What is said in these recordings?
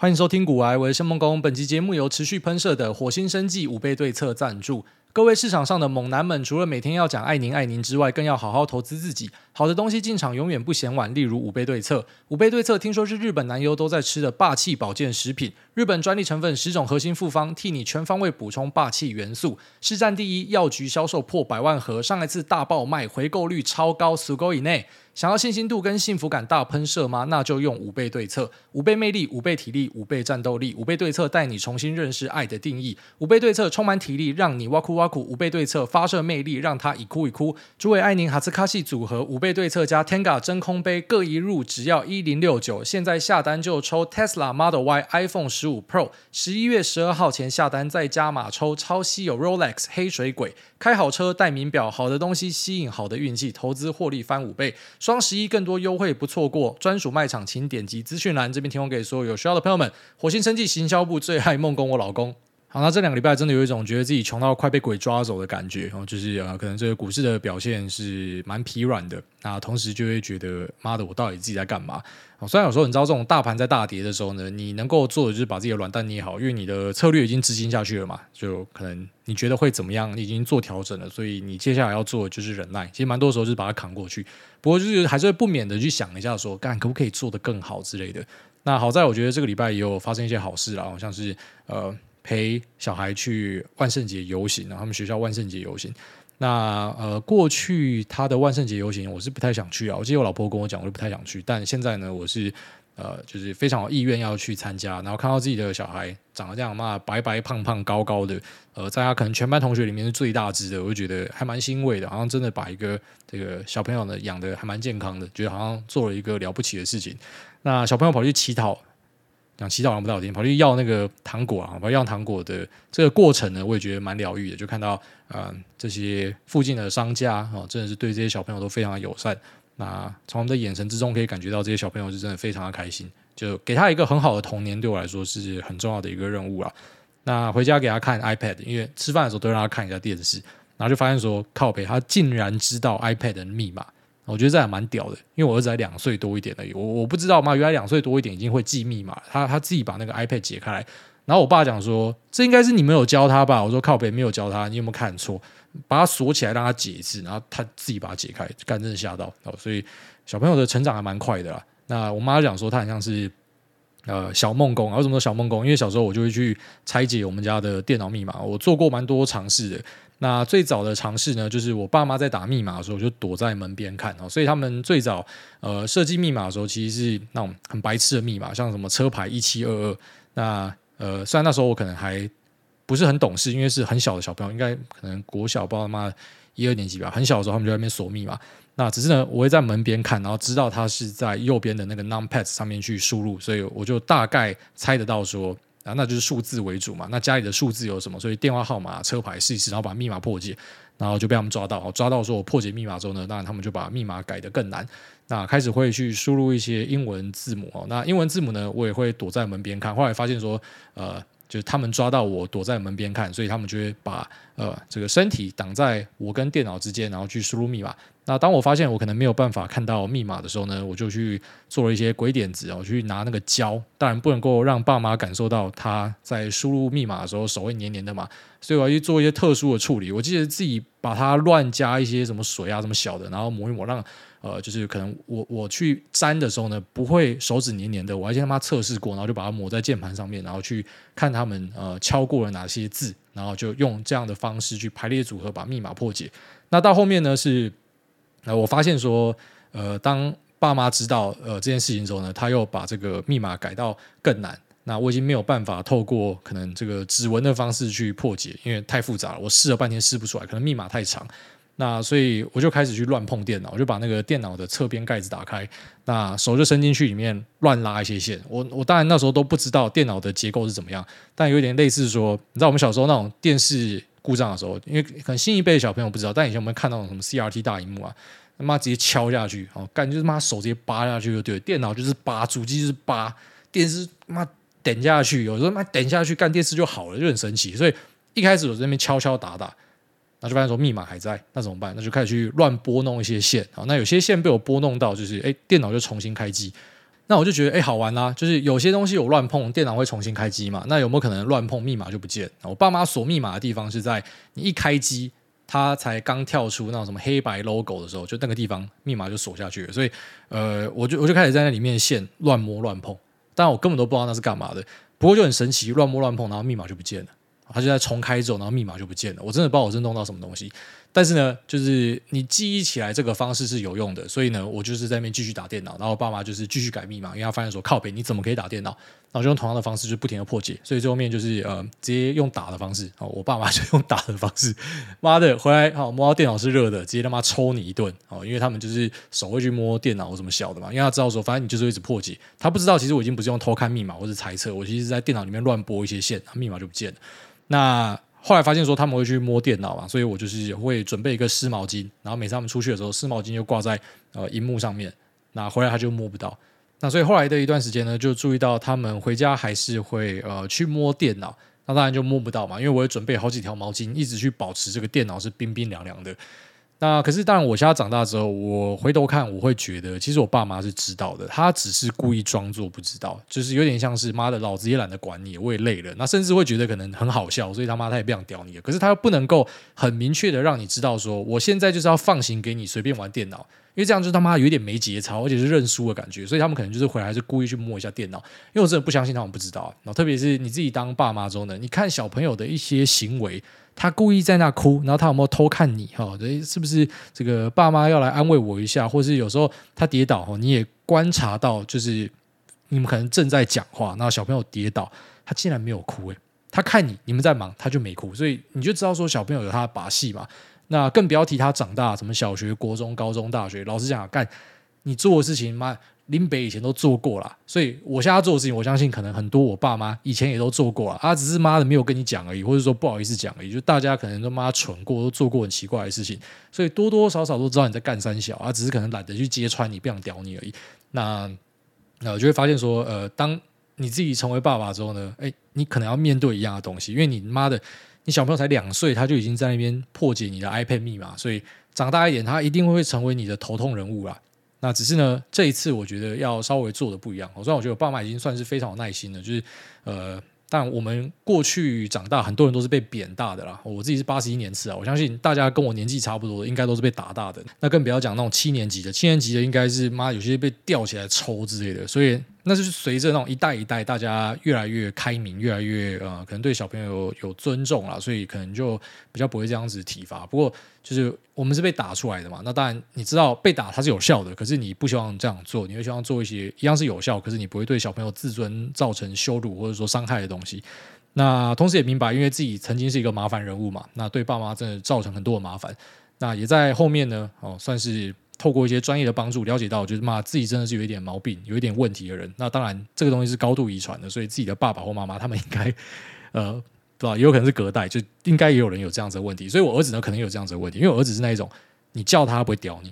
欢迎收听古癌，我是申梦工。本期节目由持续喷射的火星生计五倍对策赞助。各位市场上的猛男们，除了每天要讲爱您爱您之外，更要好好投资自己。好的东西进场永远不嫌晚，例如五倍对策。五倍对策听说是日本男优都在吃的霸气保健食品，日本专利成分十种核心复方，替你全方位补充霸气元素。市占第一，药局销售破百万盒，上一次大爆卖，回购率超高，十个以内。想要信心度跟幸福感大喷射吗？那就用五倍对策，五倍魅力，五倍体力，五倍战斗力，五倍对策带你重新认识爱的定义。五倍对策充满体力，让你哇哭哇哭；五倍对策发射魅力，让他一哭一哭。诸位爱宁哈兹卡西组合五倍对策加 Tenga 真空杯各一入，只要一零六九。现在下单就抽 Tesla Model Y、iPhone 十五 Pro。十一月十二号前下单再加码抽超稀有 Rolex 黑水鬼。开好车戴名表，好的东西吸引好的运气，投资获利翻五倍。双十一更多优惠不错过，专属卖场请点击资讯栏，这边提供给所有有需要的朋友们。火星生技行销部最爱梦工，我老公。好，那这两个礼拜真的有一种觉得自己穷到快被鬼抓走的感觉哦，就是呃，可能这个股市的表现是蛮疲软的，那同时就会觉得妈的，我到底自己在干嘛？哦，虽然有时候你知道这种大盘在大跌的时候呢，你能够做的就是把自己的软蛋捏好，因为你的策略已经执行下去了嘛，就可能你觉得会怎么样，你已经做调整了，所以你接下来要做的就是忍耐。其实蛮多时候就是把它扛过去，不过就是还是会不免的去想一下说，干可不可以做得更好之类的。那好在我觉得这个礼拜也有发生一些好事啦，好像是呃。陪小孩去万圣节游行，然后他们学校万圣节游行。那呃，过去他的万圣节游行，我是不太想去啊。我记得我老婆跟我讲，我就不太想去。但现在呢，我是呃，就是非常有意愿要去参加。然后看到自己的小孩长得这样嘛，白白胖胖高高的，呃，在他可能全班同学里面是最大只的，我就觉得还蛮欣慰的。好像真的把一个这个小朋友呢养得还蛮健康的，觉得好像做了一个了不起的事情。那小朋友跑去乞讨。讲祈祷，不到天，跑去要那个糖果啊，跑去要糖果的这个过程呢，我也觉得蛮疗愈的。就看到呃这些附近的商家啊、真的是对这些小朋友都非常的友善。那从他们的眼神之中可以感觉到这些小朋友是真的非常的开心。就给他一个很好的童年，对我来说是很重要的一个任务啊。那回家给他看 iPad，因为吃饭的时候都让他看一下电视，然后就发现说靠北，他竟然知道 iPad 的密码。我觉得这还蛮屌的，因为我儿子才两岁多一点而已，我我不知道嘛，原来两岁多一点已经会记密码，他他自己把那个 iPad 解开来，然后我爸讲说，这应该是你没有教他吧？我说靠北没有教他，你有没有看错？把他锁起来让他解一次，然后他自己把它解开，干真的吓到哦，所以小朋友的成长还蛮快的啦。那我妈讲说他很像是呃小梦工，为什么说小梦工？因为小时候我就会去拆解我们家的电脑密码，我做过蛮多尝试的。那最早的尝试呢，就是我爸妈在打密码的时候，我就躲在门边看哦。所以他们最早呃设计密码的时候，其实是那种很白痴的密码，像什么车牌一七二二。那呃，虽然那时候我可能还不是很懂事，因为是很小的小朋友，应该可能国小，不知道他妈一二年级吧。很小的时候，他们就在那边锁密码。那只是呢，我会在门边看，然后知道他是在右边的那个 numpad 上面去输入，所以我就大概猜得到说。啊，那就是数字为主嘛。那家里的数字有什么？所以电话号码、车牌试一试，然后把密码破解，然后就被他们抓到。抓到说我破解密码之后呢，那他们就把密码改得更难。那开始会去输入一些英文字母哦。那英文字母呢，我也会躲在门边看。后来发现说，呃。就是他们抓到我躲在门边看，所以他们就会把呃这个身体挡在我跟电脑之间，然后去输入密码。那当我发现我可能没有办法看到密码的时候呢，我就去做了一些鬼点子，我去拿那个胶，当然不能够让爸妈感受到他在输入密码的时候手会黏黏的嘛，所以我要去做一些特殊的处理。我记得自己把它乱加一些什么水啊，什么小的，然后抹一抹让。呃，就是可能我我去粘的时候呢，不会手指黏黏的，我还先他妈测试过，然后就把它抹在键盘上面，然后去看他们呃敲过了哪些字，然后就用这样的方式去排列组合把密码破解。那到后面呢是呃我发现说呃当爸妈知道呃这件事情之后呢，他又把这个密码改到更难，那我已经没有办法透过可能这个指纹的方式去破解，因为太复杂了，我试了半天试不出来，可能密码太长。那所以我就开始去乱碰电脑，我就把那个电脑的侧边盖子打开，那手就伸进去里面乱拉一些线。我我当然那时候都不知道电脑的结构是怎么样，但有点类似说，你知道我们小时候那种电视故障的时候，因为可能新一辈的小朋友不知道，但以前我们看到什么 CRT 大荧幕啊，他妈直接敲下去，哦，干就是妈手直接扒下去就对了，电脑就是扒，主机就是扒，电视妈点下去，有时候妈点下去干电视就好了，就很神奇。所以一开始我在那边敲敲打打。那就发现说密码还在，那怎么办？那就开始去乱拨弄一些线啊。那有些线被我拨弄到，就是哎，电脑就重新开机。那我就觉得哎，好玩啦，就是有些东西我乱碰，电脑会重新开机嘛。那有没有可能乱碰密码就不见？我爸妈锁密码的地方是在你一开机，它才刚跳出那种什么黑白 logo 的时候，就那个地方密码就锁下去了。所以呃，我就我就开始在那里面线乱摸乱碰，但我根本都不知道那是干嘛的。不过就很神奇，乱摸乱碰，然后密码就不见了。它就在重开之后，然后密码就不见了。我真的不知道我是弄到什么东西。但是呢，就是你记忆起来这个方式是有用的，所以呢，我就是在那边继续打电脑，然后我爸妈就是继续改密码，因为他发现说靠北，你怎么可以打电脑？然后就用同样的方式，就不停的破解，所以最后面就是呃，直接用打的方式。哦，我爸妈就用打的方式，妈的，回来好摸到电脑是热的，直接他妈抽你一顿哦，因为他们就是手会去摸电脑或什么小的嘛，因为他知道说，反正你就是一直破解，他不知道其实我已经不是用偷看密码或是猜测，我其实是在电脑里面乱拨一些线，密码就不见了。那后来发现说他们会去摸电脑嘛，所以我就是会准备一个湿毛巾，然后每次他们出去的时候，湿毛巾就挂在呃荧幕上面，那回来他就摸不到。那所以后来的一段时间呢，就注意到他们回家还是会呃去摸电脑，那当然就摸不到嘛，因为我也准备好几条毛巾，一直去保持这个电脑是冰冰凉凉的。那可是，当然，我现在长大之后，我回头看，我会觉得，其实我爸妈是知道的，他只是故意装作不知道，就是有点像是妈的，老子也懒得管你，我也累了。那甚至会觉得可能很好笑，所以他妈他也不想屌你了。可是他又不能够很明确的让你知道说，我现在就是要放行给你随便玩电脑，因为这样就他妈有点没节操，而且是认输的感觉。所以他们可能就是回来还是故意去摸一下电脑，因为我真的不相信他们不知道。然后特别是你自己当爸妈之后呢，你看小朋友的一些行为。他故意在那哭，然后他有没有偷看你？哈，是不是这个爸妈要来安慰我一下？或是有时候他跌倒，哈，你也观察到，就是你们可能正在讲话，然后小朋友跌倒，他竟然没有哭，诶，他看你，你们在忙，他就没哭，所以你就知道说小朋友有他的把戏嘛。那更不要提他长大，什么小学、国中、高中、大学，老实讲，干你做的事情，妈。林北以前都做过了，所以我现在做的事情，我相信可能很多我爸妈以前也都做过了，他只是妈的没有跟你讲而已，或者说不好意思讲而已，就大家可能都妈蠢过，都做过很奇怪的事情，所以多多少少都知道你在干三小，啊，只是可能懒得去揭穿你，不想屌你而已。那那我就会发现说，呃，当你自己成为爸爸之后呢，诶，你可能要面对一样的东西，因为你妈的，你小朋友才两岁，他就已经在那边破解你的 iPad 密码，所以长大一点，他一定会成为你的头痛人物啦。那只是呢，这一次我觉得要稍微做的不一样。虽然我觉得我爸妈已经算是非常有耐心了，就是呃，但我们过去长大，很多人都是被扁大的啦。我自己是八十一年次啊，我相信大家跟我年纪差不多的，应该都是被打大的。那更不要讲那种七年级的，七年级的应该是妈有些被吊起来抽之类的，所以。那就是随着那种一代一代，大家越来越开明，越来越呃，可能对小朋友有，有尊重了，所以可能就比较不会这样子体罚。不过就是我们是被打出来的嘛，那当然你知道被打它是有效的，可是你不希望这样做，你会希望做一些一样是有效，可是你不会对小朋友自尊造成羞辱或者说伤害的东西。那同时也明白，因为自己曾经是一个麻烦人物嘛，那对爸妈真的造成很多的麻烦。那也在后面呢，哦，算是。透过一些专业的帮助，了解到就是妈自己真的是有一点毛病，有一点问题的人。那当然，这个东西是高度遗传的，所以自己的爸爸或妈妈他们应该，呃，对吧？也有可能是隔代，就应该也有人有这样子的问题。所以我儿子呢，可能有这样子的问题，因为我儿子是那一种，你叫他不会屌你，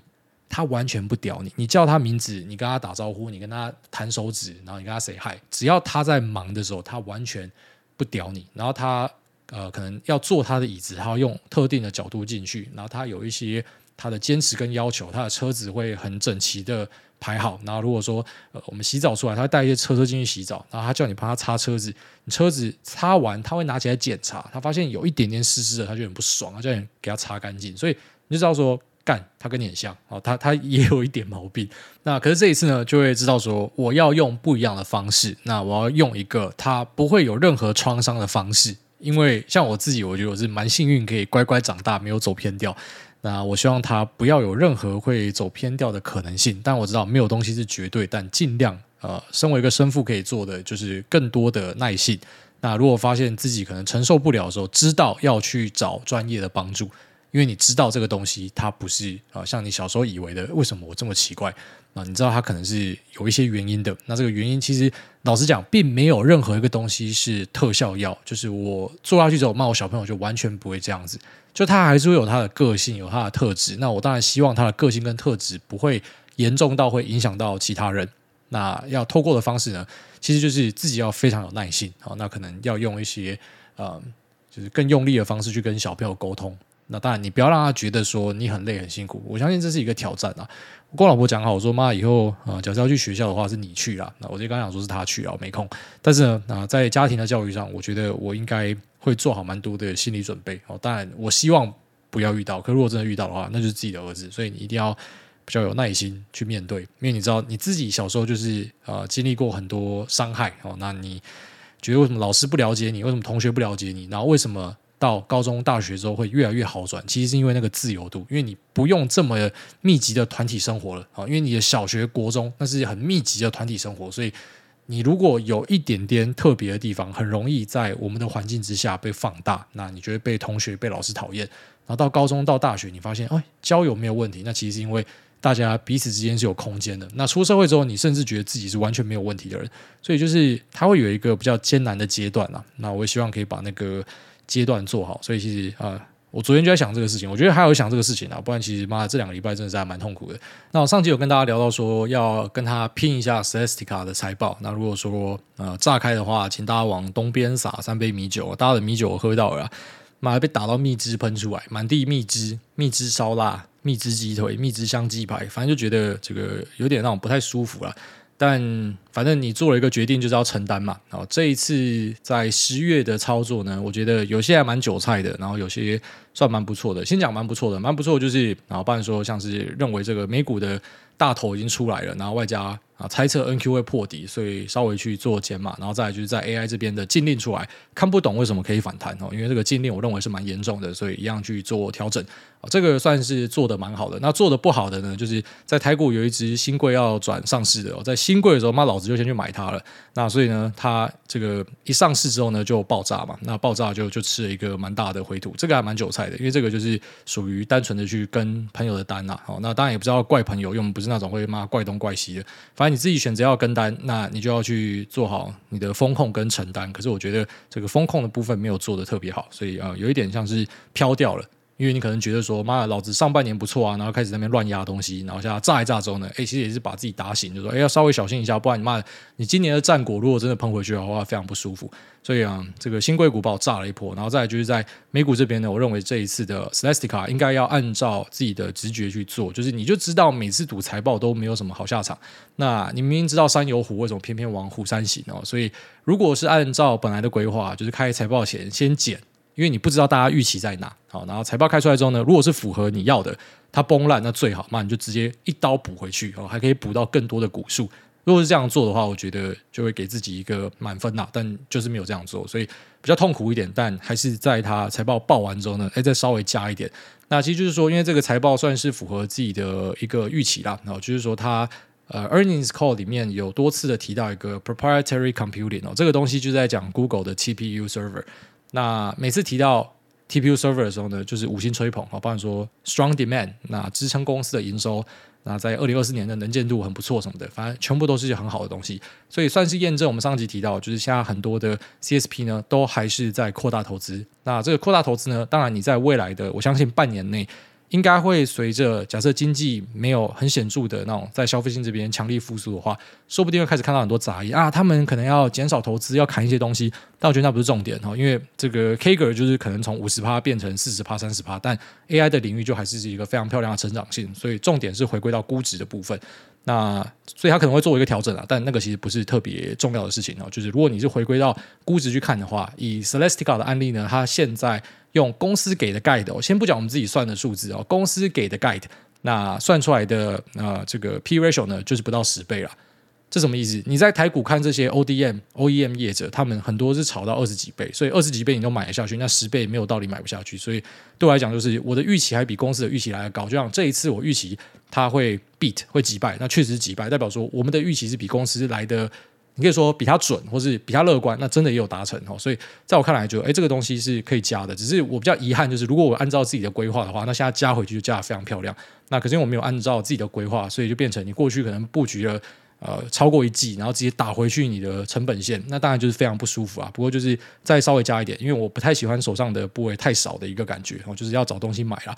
他完全不屌你。你叫他名字，你跟他打招呼，你跟他弹手指，然后你跟他 say hi，只要他在忙的时候，他完全不屌你。然后他呃，可能要坐他的椅子，他要用特定的角度进去，然后他有一些。他的坚持跟要求，他的车子会很整齐的排好。然后如果说呃我们洗澡出来，他会带一些车车进去洗澡，然后他叫你帮他擦车子，你车子擦完他会拿起来检查，他发现有一点点湿湿的，他就很不爽，他叫你给他擦干净。所以你就知道说干他跟你很像哦，他他也有一点毛病。那可是这一次呢，就会知道说我要用不一样的方式，那我要用一个他不会有任何创伤的方式，因为像我自己，我觉得我是蛮幸运，可以乖乖长大，没有走偏掉。那我希望他不要有任何会走偏掉的可能性，但我知道没有东西是绝对，但尽量呃，身为一个生父可以做的就是更多的耐性。那如果发现自己可能承受不了的时候，知道要去找专业的帮助，因为你知道这个东西它不是啊、像你小时候以为的，为什么我这么奇怪？啊，你知道它可能是有一些原因的。那这个原因其实老实讲，并没有任何一个东西是特效药，就是我做下去之后，骂我小朋友就完全不会这样子。就他还是会有他的个性，有他的特质。那我当然希望他的个性跟特质不会严重到会影响到其他人。那要透过的方式呢，其实就是自己要非常有耐心。啊，那可能要用一些呃，就是更用力的方式去跟小朋友沟通。那当然，你不要让他觉得说你很累很辛苦。我相信这是一个挑战啊。我跟我老婆讲好，我说妈，以后啊、假设要去学校的话，是你去啦。那我就刚刚讲说是他去啊，没空。但是呢，啊、在家庭的教育上，我觉得我应该会做好蛮多的心理准备。哦，当然，我希望不要遇到。可如果真的遇到的话，那就是自己的儿子，所以你一定要比较有耐心去面对，因为你知道你自己小时候就是呃经历过很多伤害哦。那你觉得为什么老师不了解你？为什么同学不了解你？然后为什么？到高中、大学之后会越来越好转，其实是因为那个自由度，因为你不用这么密集的团体生活了啊。因为你的小学、国中那是很密集的团体生活，所以你如果有一点点特别的地方，很容易在我们的环境之下被放大。那你觉得被同学、被老师讨厌，然后到高中、到大学，你发现哎，交友没有问题，那其实是因为大家彼此之间是有空间的。那出社会之后，你甚至觉得自己是完全没有问题的人，所以就是他会有一个比较艰难的阶段啊。那我也希望可以把那个。阶段做好，所以其实啊、我昨天就在想这个事情，我觉得还有想这个事情啊，不然其实妈的这两个礼拜真的是还蛮痛苦的。那我上集有跟大家聊到说要跟他拼一下 Celestica 的财报，那如果说呃炸开的话，请大家往东边撒三杯米酒，大家的米酒喝到了，妈被打到蜜汁喷出来，满地蜜汁，蜜汁烧腊，蜜汁鸡腿，蜜汁香鸡排，反正就觉得这个有点让我不太舒服了。但反正你做了一个决定，就是要承担嘛。然后这一次在十月的操作呢，我觉得有些还蛮韭菜的，然后有些算蛮不错的。先讲蛮不错的，蛮不错就是，然后不然说像是认为这个美股的大头已经出来了，然后外加。啊，猜测 NQ 会破底，所以稍微去做减码，然后再就是在 AI 这边的禁令出来，看不懂为什么可以反弹哦，因为这个禁令我认为是蛮严重的，所以一样去做调整啊，这个算是做的蛮好的。那做的不好的呢，就是在台股有一只新贵要转上市的哦，在新贵的时候，妈老子就先去买它了，那所以呢，它这个一上市之后呢，就爆炸嘛，那爆炸就就吃了一个蛮大的回吐，这个还蛮韭菜的，因为这个就是属于单纯的去跟朋友的单呐，好，那当然也不知道怪朋友，因为我们不是那种会骂怪东怪西的，反正。你自己选择要跟单，那你就要去做好你的风控跟承担。可是我觉得这个风控的部分没有做的特别好，所以啊、有一点像是飘掉了。因为你可能觉得说，妈的，老子上半年不错啊，然后开始在那边乱压东西，然后现在炸一炸之后呢，诶，其实也是把自己打醒，就说，诶，要稍微小心一下，不然你妈，你今年的战果如果真的喷回去的话，非常不舒服。所以啊，这个兴柜股把我炸了一波，然后再来就是在美股这边呢，我认为这一次的 Celestica 应该要按照自己的直觉去做，就是你就知道每次赌财报都没有什么好下场，那你明明知道山有虎，为什么偏偏往虎山行哦？所以如果是按照本来的规划，就是开财报前先减。因为你不知道大家预期在哪，好，然后财报开出来之后呢，如果是符合你要的，它崩烂那最好，那你就直接一刀补回去，哦，还可以补到更多的股数。如果是这样做的话，我觉得就会给自己一个满分呐，但就是没有这样做，所以比较痛苦一点。但还是在它财报报完之后呢，哎，再稍微加一点。那其实就是说，因为这个财报算是符合自己的一个预期啦，然后就是说它呃 earnings call 里面有多次的提到一个 proprietary computing 哦，这个东西就在讲 Google 的 TPU server。那每次提到 TPU server 的时候呢，就是五星吹捧啊，包含说 strong demand，那支撑公司的营收，那在二零二四年的能见度很不错什么的，反正全部都是很好的东西，所以算是验证我们上集提到，就是现在很多的 CSP 呢，都还是在扩大投资。那这个扩大投资呢，当然你在未来的，我相信半年内。应该会随着假设经济没有很显著的那种在消费性这边强力复苏的话，说不定会开始看到很多杂音啊，他们可能要减少投资，要砍一些东西。但我觉得那不是重点哈，因为这个 CAGR 就是可能从五十趴变成四十趴、三十趴，但 AI 的领域就还是是一个非常漂亮的成长性，所以重点是回归到估值的部分。那所以它可能会做一个调整啊，但那个其实不是特别重要的事情哦。就是如果你是回归到估值去看的话，以 Celestica 的案例呢，它现在。用公司给的 guide，我先不讲我们自己算的数字哦，公司给的 guide，那算出来的呃这个 P ratio 呢，就是不到十倍了。这什么意思？你在台股看这些 ODM、OEM 业者，他们很多是炒到二十几倍，所以二十几倍你都买得下去，那十倍没有道理买不下去。所以对我来讲，就是我的预期还比公司的预期来的高。就像这一次我预期它会 beat 会击败，那确实击败，代表说我们的预期是比公司来的。你可以说比他准，或是比他乐观，那真的也有达成哦。所以在我看来就，就诶这个东西是可以加的。只是我比较遗憾，就是如果我按照自己的规划的话，那现在加回去就加得非常漂亮。那可是因为我没有按照自己的规划，所以就变成你过去可能布局了呃超过一季，然后直接打回去你的成本线，那当然就是非常不舒服啊。不过就是再稍微加一点，因为我不太喜欢手上的部位太少的一个感觉，哦，就是要找东西买了。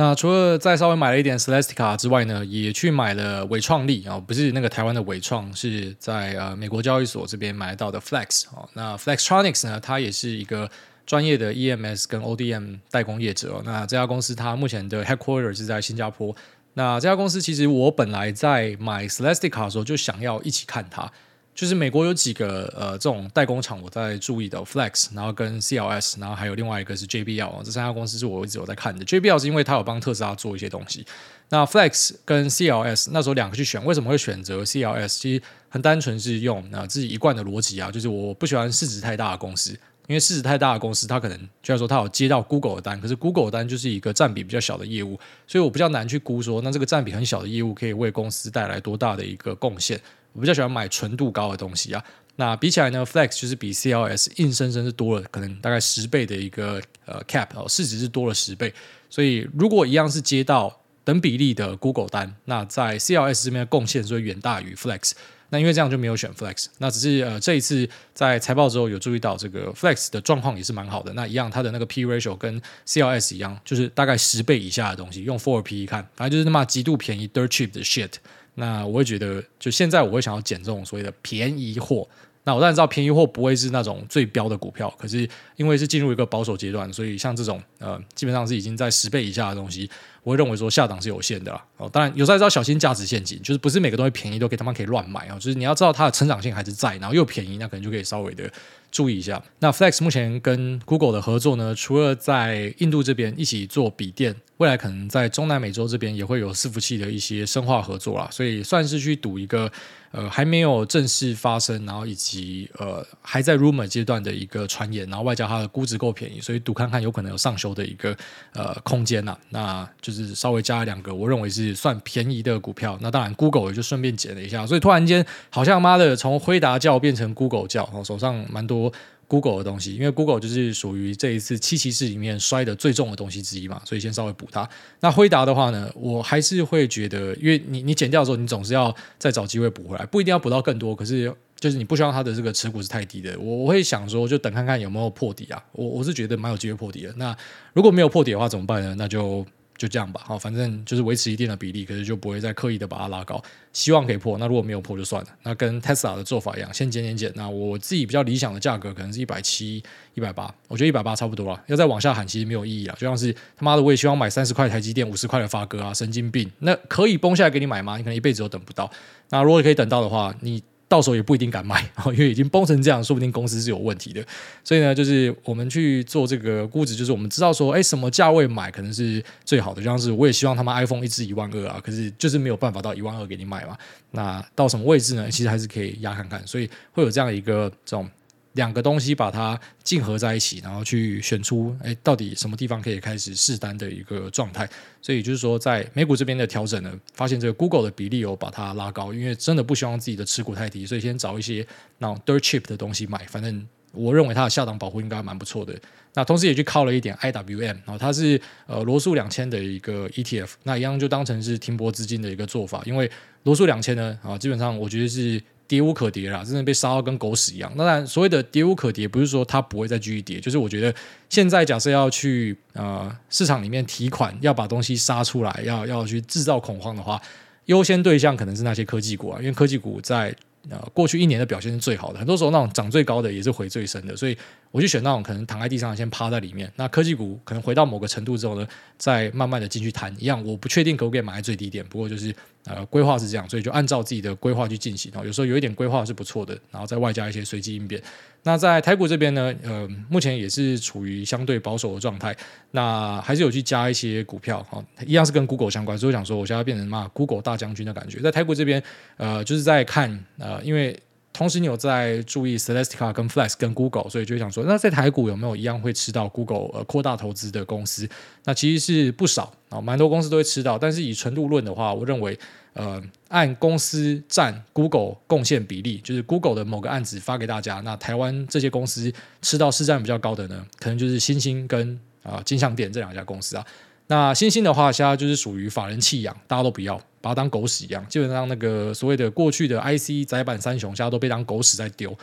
那除了再稍微买了一点 Celestica 之外呢，也去买了纬创力啊，不是那个台湾的纬创，是在呃美国交易所这边买到的 Flex 哦。那 Flextronics 呢，它也是一个专业的 EMS 跟 ODM 代工业者。那这家公司它目前的 headquarters 是在新加坡。那这家公司其实我本来在买 Celestica 的时候就想要一起看它。就是美国有几个呃这种代工厂，我在注意的 Flex，然后跟 CLS，然后还有另外一个是 JBL，这三家公司是我一直有在看的。JBL 是因为它有帮特斯拉做一些东西。那 Flex 跟 CLS 那时候两个去选，为什么会选择 CLS？其实很单纯是用啊自己一贯的逻辑啊，就是我不喜欢市值太大的公司，因为市值太大的公司，它可能就像说它有接到 Google 的单，可是 Google 的单就是一个占比比较小的业务，所以我比较难去估说，那这个占比很小的业务可以为公司带来多大的一个贡献。我比较喜欢买纯度高的东西啊，那比起来呢，Flex 就是比 CLS 硬生生是多了可能大概十倍的一个呃 cap 哦，市值是多了十倍，所以如果一样是接到等比例的 Google 单，那在 CLS 这边的贡献就会远大于 Flex。那因为这样就没有选 Flex，那只是呃这一次在财报之后有注意到这个 Flex 的状况也是蛮好的，那一样它的那个 P ratio 跟 CLS 一样，就是大概十倍以下的东西，用 four PE 看，反正就是那么极度便宜 dirt cheap 的 shit。那我会觉得，就现在我会想要捡这种所谓的便宜货。那我当然知道便宜货不会是那种最标的股票，可是因为是进入一个保守阶段，所以像这种呃，基本上是已经在十倍以下的东西，我会认为说下档是有限的啦。哦，当然有时候要小心价值陷阱，就是不是每个东西便宜都可以他妈可以乱买啊，就是你要知道它的成长性还是在，然后又便宜，那可能就可以稍微的。注意一下，那 Flex 目前跟 Google 的合作呢，除了在印度这边一起做笔电，未来可能在中南美洲这边也会有伺服器的一些深化合作啦，所以算是去赌一个呃还没有正式发生，然后以及呃还在 rumor 阶段的一个传言，然后外加它的估值够便宜，所以赌看看有可能有上修的一个呃空间呐，那就是稍微加了两个我认为是算便宜的股票，那当然 Google 也就顺便捡了一下，所以突然间好像妈的从辉达叫变成 Google 叫，哦手上蛮多。多 Google 的东西，因为 Google 就是属于这一次七骑士里面摔的最重的东西之一嘛，所以先稍微补它。那辉达的话呢，我还是会觉得，因为你你减掉的时候，你总是要再找机会补回来，不一定要补到更多，可是就是你不希望它的这个持股是太低的。我我会想说，就等看看有没有破底啊。我我是觉得蛮有机会破底的。那如果没有破底的话，怎么办呢？那就。就这样吧，好，反正就是维持一定的比例，可是就不会再刻意的把它拉高，希望可以破。那如果没有破就算了。那跟 Tesla 的做法一样，先减减减。那我自己比较理想的价格可能是一百七、一百八，我觉得一百八差不多了。要再往下喊，其实没有意义了。就像是他妈的，我也希望买三十块台积电、五十块的发哥啊，神经病。那可以崩下来给你买吗？你可能一辈子都等不到。那如果可以等到的话，你。到时候也不一定敢买，因为已经崩成这样，说不定公司是有问题的。所以呢，就是我们去做这个估值，就是我们知道说，哎，什么价位买可能是最好的。就像是我也希望他们 iPhone 一支一万二啊，可是就是没有办法到一万二给你买嘛。那到什么位置呢？其实还是可以压看看。所以会有这样一个这种。两个东西把它竞合在一起，然后去选出，哎，到底什么地方可以开始试单的一个状态。所以就是说，在美股这边的调整呢，发现这个 Google 的比例有把它拉高，因为真的不希望自己的持股太低，所以先找一些那种 dirt cheap 的东西买。反正我认为它的下档保护应该蛮不错的。那同时也去靠了一点 IWM，然后它是呃罗素两千的一个 ETF，那一样就当成是停泊资金的一个做法，因为罗素两千呢，啊，基本上我觉得是。跌无可跌啦，真的被杀到跟狗屎一样。当然，所谓的跌无可跌，不是说它不会再继续跌，就是我觉得现在假设要去呃市场里面提款，要把东西杀出来，要要去制造恐慌的话，优先对象可能是那些科技股啊，因为科技股在呃过去一年的表现是最好的，很多时候那种涨最高的也是回最深的，所以我就选那种可能躺在地上先趴在里面。那科技股可能回到某个程度之后呢，再慢慢的进去谈一样，我不确定可不可以买在最低点，不过就是。呃，规划是这样，所以就按照自己的规划去进行。有时候有一点规划是不错的，然后再外加一些随机应变。那在台股这边呢，呃，目前也是处于相对保守的状态。那还是有去加一些股票，哈，一样是跟 Google 相关。所以我想说，我现在变成嘛 Google 大将军的感觉。在台股这边，呃，就是在看，呃，因为。同时，你有在注意 Celestica 跟 Flex 跟 Google，所以就想说，那在台股有没有一样会吃到 Google 呃扩大投资的公司？那其实是不少啊，蛮多公司都会吃到。但是以纯度论的话，我认为呃按公司占 Google 贡献比例，就是 Google 的某个案子发给大家，那台湾这些公司吃到市占比较高的呢，可能就是欣兴跟啊、金像电这两家公司啊。那星星的话，现在就是属于法人弃养，大家都不要。把它当狗屎一样，基本上那个所谓的过去的 IC 载板三雄，现在都被当狗屎在丢。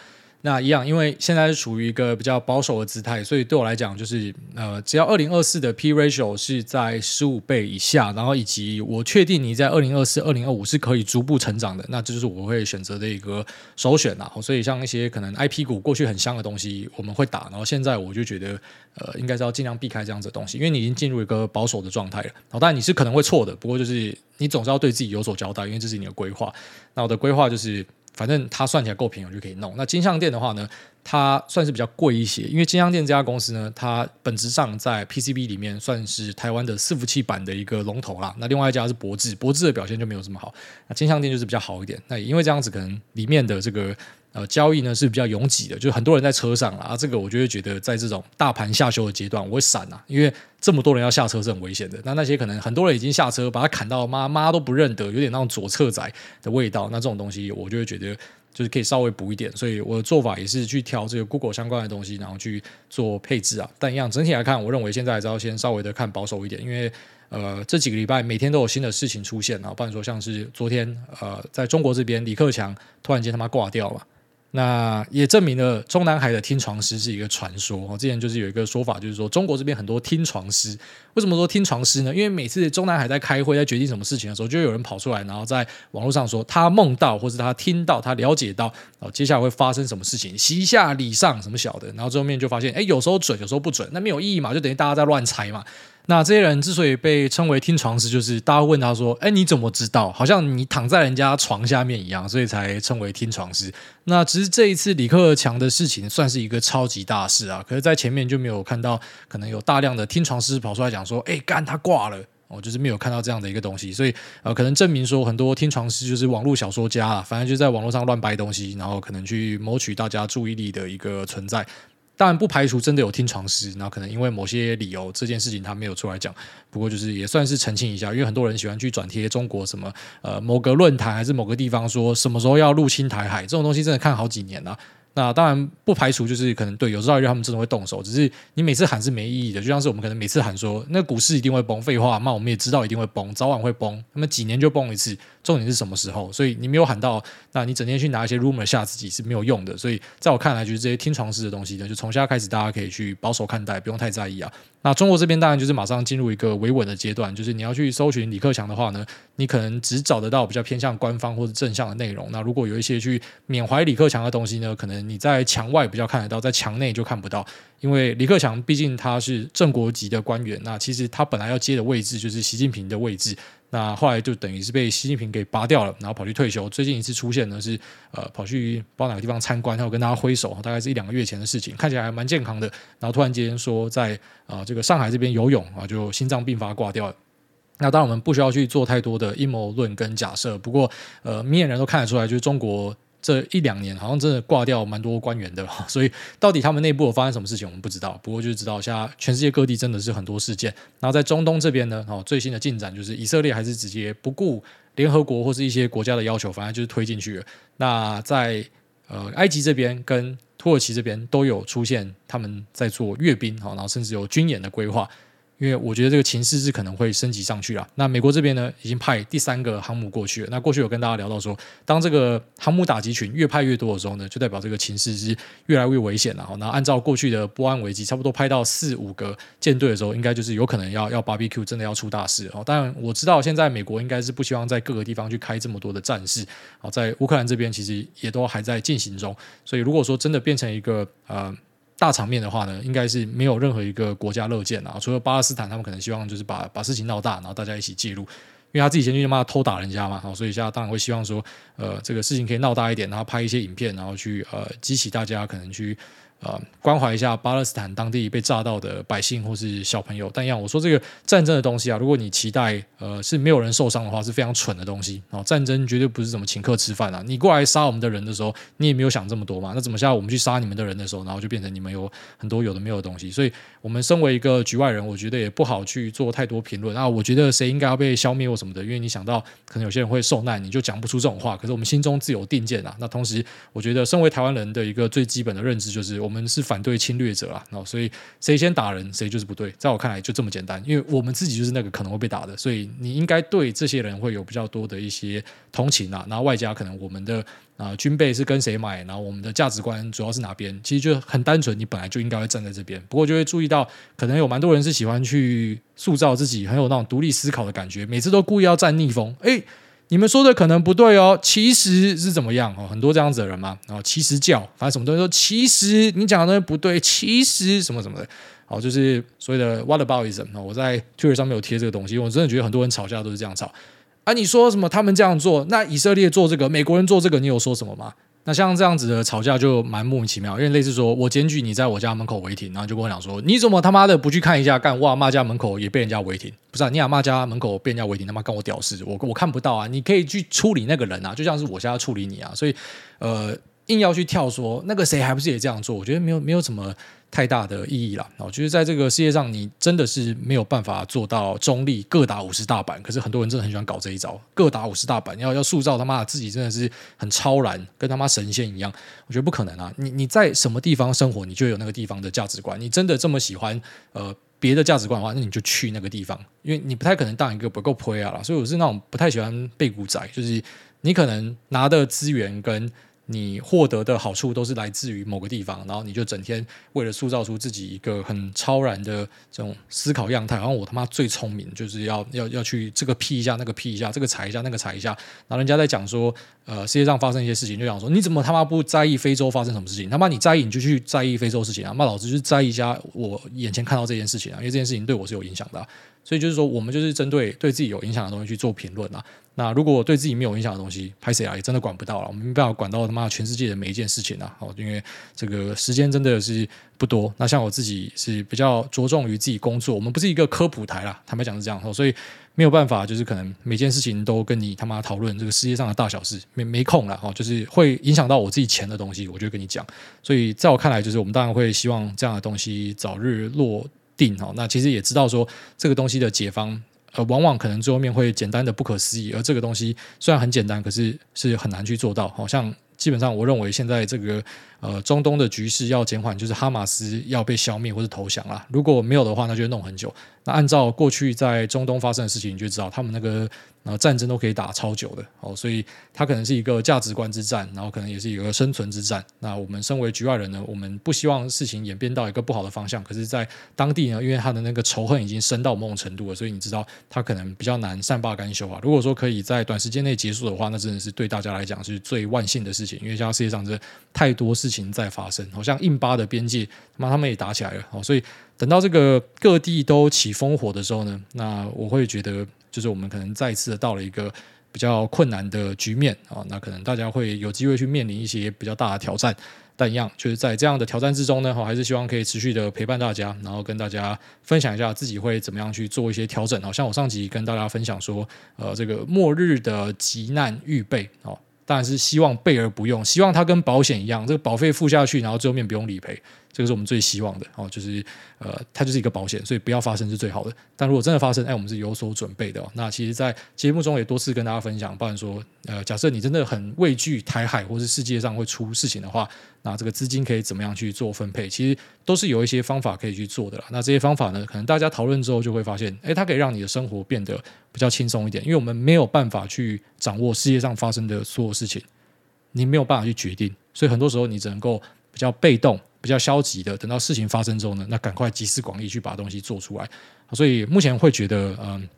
那一样，因为现在是处于一个比较保守的姿态，所以对我来讲，就是呃，只要二零二四的 P ratio 是在十五倍以下，然后以及我确定你在二零二四、二零二五是可以逐步成长的，那这就是我会选择的一个首选啦。所以像一些可能 IP 股过去很香的东西，我们会打，然后现在我就觉得呃，应该是要尽量避开这样子的东西，因为你已经进入一个保守的状态了。然后当然你是可能会错的，不过就是你总是要对自己有所交代，因为这是你的规划。那我的规划就是。反正它算起来够便宜，我就可以弄。那金像电的话呢，它算是比较贵一些，因为金像电这家公司呢，它本质上在 PCB 里面算是台湾的伺服器版的一个龙头啦。那另外一家是博智，博智的表现就没有这么好。那金像电就是比较好一点。那也因为这样子，可能里面的这个。呃，交易呢是比较拥挤的，就是很多人在车上啊。这个我就会觉得，在这种大盘下修的阶段，我会闪啊，因为这么多人要下车是很危险的。那那些可能很多人已经下车，把他砍到妈妈都不认得，有点那种左侧仔的味道。那这种东西，我就会觉得就是可以稍微补一点。所以我的做法也是去挑这个 Google 相关的东西，然后去做配置啊。但一样整体来看，我认为现在还是要先稍微的看保守一点，因为呃这几个礼拜每天都有新的事情出现啊。不然说像是昨天呃在中国这边李克强突然间他妈挂掉了。那也证明了中南海的听床师是一个传说。我之前就是有一个说法，就是说中国这边很多听床师。为什么说听床师呢？因为每次中南海在开会、在决定什么事情的时候，就有人跑出来，然后在网络上说他梦到，或是他听到、他了解到，哦，接下来会发生什么事情，席下礼上什么小的，然后最后面就发现，哎，有时候准，有时候不准，那没有意义嘛，就等于大家在乱猜嘛。那这些人之所以被称为听床师，就是大家问他说：“哎，你怎么知道？好像你躺在人家床下面一样，所以才称为听床师。”那其实这一次李克强的事情算是一个超级大事啊，可是，在前面就没有看到，可能有大量的听床师跑出来讲说：“哎，干他挂了。”我就是没有看到这样的一个东西，所以呃，可能证明说很多听床师就是网络小说家啊，反正就在网络上乱掰东西，然后可能去谋取大家注意力的一个存在。当然不排除真的有听床师，那可能因为某些理由这件事情他没有出来讲。不过就是也算是澄清一下，因为很多人喜欢去转贴中国什么呃某个论坛还是某个地方说什么时候要入侵台海这种东西，真的看好几年了。那当然不排除就是可能对有朝一日他们真的会动手，只是你每次喊是没意义的，就像是我们可能每次喊说那股市一定会崩，废话，那我们也知道一定会崩，早晚会崩，那么几年就崩一次，重点是什么时候？所以你没有喊到，那你整天去拿一些 rumor 吓自己是没有用的。所以在我看来，就是这些听床式的东西呢，就从现在开始大家可以去保守看待，不用太在意啊。那中国这边当然就是马上进入一个维稳的阶段，就是你要去搜寻李克强的话呢，你可能只找得到比较偏向官方或者正向的内容。那如果有一些去缅怀李克强的东西呢，可能你在墙外。比较看得到，在墙内就看不到，因为李克强毕竟他是正国级的官员，那其实他本来要接的位置就是习近平的位置，那后来就等于是被习近平给拔掉了，然后跑去退休。最近一次出现呢是呃跑去不知道哪个地方参观，然后跟大家挥手，大概是一两个月前的事情，看起来还蛮健康的。然后突然间说在啊、呃、这个上海这边游泳啊，就心脏病发挂掉了。那当然我们不需要去做太多的阴谋论跟假设，不过呃明眼人都看得出来，就是中国。这一两年好像真的挂掉蛮多官员的，所以到底他们内部有发生什么事情，我们不知道。不过就是知道，现在全世界各地真的是很多事件。然后在中东这边呢，哦，最新的进展就是以色列还是直接不顾联合国或是一些国家的要求，反正就是推进去了。那在呃埃及这边跟土耳其这边都有出现他们在做阅兵，然后甚至有军演的规划。因为我觉得这个情势是可能会升级上去了。那美国这边呢，已经派第三个航母过去了。那过去有跟大家聊到说，当这个航母打击群越派越多的时候呢，就代表这个情势是越来越危险了。然后按照过去的波安危机，差不多派到四五个舰队的时候，应该就是有可能要要 BBQ，真的要出大事。哦，当然我知道现在美国应该是不希望在各个地方去开这么多的战事。好，在乌克兰这边其实也都还在进行中。所以如果说真的变成一个呃。大场面的话呢，应该是没有任何一个国家乐见啊，除了巴勒斯坦，他们可能希望就是把把事情闹大，然后大家一起记录，因为他自己先去他妈偷打人家嘛，好所以现在当然会希望说，呃，这个事情可以闹大一点，然后拍一些影片，然后去呃激起大家可能去。呃，关怀一下巴勒斯坦当地被炸到的百姓或是小朋友。但一样，我说这个战争的东西啊，如果你期待呃是没有人受伤的话，是非常蠢的东西。然后战争绝对不是怎么请客吃饭啊！你过来杀我们的人的时候，你也没有想这么多嘛。那怎么下我们去杀你们的人的时候，然后就变成你们有很多有的没有的东西。所以，我们身为一个局外人，我觉得也不好去做太多评论啊。我觉得谁应该要被消灭或什么的，因为你想到可能有些人会受难，你就讲不出这种话。可是我们心中自有定见啊。那同时，我觉得身为台湾人的一个最基本的认知就是。我们是反对侵略者啊，那所以谁先打人谁就是不对，在我看来就这么简单，因为我们自己就是那个可能会被打的，所以你应该对这些人会有比较多的一些同情啊，然后外加可能我们的啊、军备是跟谁买，然后我们的价值观主要是哪边，其实就很单纯，你本来就应该会站在这边，不过就会注意到可能有蛮多人是喜欢去塑造自己很有那种独立思考的感觉，每次都故意要站逆风，哎。你们说的可能不对哦，其实是怎么样哦？很多这样子的人嘛，然后其实叫，反正什么东西说其实你讲的东西不对，其实什么什么的，好，就是所谓的 whataboutism。我在 Twitter 上面有贴这个东西，我真的觉得很多人吵架都是这样吵啊。你说什么？他们这样做，那以色列做这个，美国人做这个，你有说什么吗？那像这样子的吵架就蛮莫名其妙，因为类似说我检举你在我家门口违停，然后就跟我讲说你怎么他妈的不去看一下？干我阿妈家门口也被人家违停，不是啊？你阿妈家门口被人家违停，他妈干我屌事？我我看不到啊！你可以去处理那个人啊，就像是我现在处理你啊，所以呃。硬要去跳说那个谁还不是也这样做？我觉得没有没有什么太大的意义了。哦，就是在这个世界上，你真的是没有办法做到中立，各打五十大板。可是很多人真的很喜欢搞这一招，各打五十大板，要要塑造他妈自己真的是很超然，跟他妈神仙一样。我觉得不可能啊！你你在什么地方生活，你就有那个地方的价值观。你真的这么喜欢呃别的价值观的话，那你就去那个地方，因为你不太可能当一个不够 player。所以我是那种不太喜欢背骨仔，就是你可能拿的资源跟。你获得的好处都是来自于某个地方，然后你就整天为了塑造出自己一个很超然的这种思考样态，然后我他妈最聪明，就是要要要去这个批一下，那个批一下，这个踩一下，那个踩一下。然后人家在讲说，呃，世界上发生一些事情，就讲说你怎么他妈不在意非洲发生什么事情？他妈你在意你就去在意非洲事情啊！那老子就在意一下我眼前看到这件事情啊，因为这件事情对我是有影响的。所以就是说，我们就是针对对自己有影响的东西去做评论啊。那如果对自己没有影响的东西，拍谁啊？也真的管不到了。我们没办法管到他妈全世界的每一件事情啊。好，因为这个时间真的是不多。那像我自己是比较着重于自己工作，我们不是一个科普台啦，坦白讲是这样。所以没有办法，就是可能每件事情都跟你他妈讨论这个世界上的大小事，没没空了。哈，就是会影响到我自己钱的东西，我就跟你讲。所以在我看来，就是我们当然会希望这样的东西早日落。定好，那其实也知道说这个东西的解方，呃，往往可能最后面会简单的不可思议，而这个东西虽然很简单，可是是很难去做到。好像基本上，我认为现在这个呃中东的局势要减缓，就是哈马斯要被消灭或是投降了。如果没有的话，那就弄很久。那按照过去在中东发生的事情，你就知道他们那个。呃战争都可以打超久的，哦，所以它可能是一个价值观之战，然后可能也是一个生存之战。那我们身为局外人呢，我们不希望事情演变到一个不好的方向。可是，在当地呢，因为他的那个仇恨已经深到某种程度了，所以你知道他可能比较难善罢甘休啊。如果说可以在短时间内结束的话，那真的是对大家来讲是最万幸的事情。因为现在世界上这太多事情在发生，好像印巴的边界，他妈他们也打起来了，哦，所以等到这个各地都起烽火的时候呢，那我会觉得。就是我们可能再次的到了一个比较困难的局面啊，那可能大家会有机会去面临一些比较大的挑战，但一样就是在这样的挑战之中呢，还是希望可以持续的陪伴大家，然后跟大家分享一下自己会怎么样去做一些调整。好像我上集跟大家分享说，呃，这个末日的急难预备哦，当然是希望备而不用，希望它跟保险一样，这个保费付下去，然后最后面不用理赔。这个是我们最希望的哦，就是呃，它就是一个保险，所以不要发生是最好的。但如果真的发生，哎，我们是有所准备的哦。那其实，在节目中也多次跟大家分享，包含说，呃，假设你真的很畏惧台海或是世界上会出事情的话，那这个资金可以怎么样去做分配？其实都是有一些方法可以去做的啦。那这些方法呢，可能大家讨论之后就会发现，哎，它可以让你的生活变得比较轻松一点，因为我们没有办法去掌握世界上发生的所有事情，你没有办法去决定，所以很多时候你只能够比较被动。比较消极的，等到事情发生之后呢，那赶快集思广益去把东西做出来。所以目前会觉得，嗯，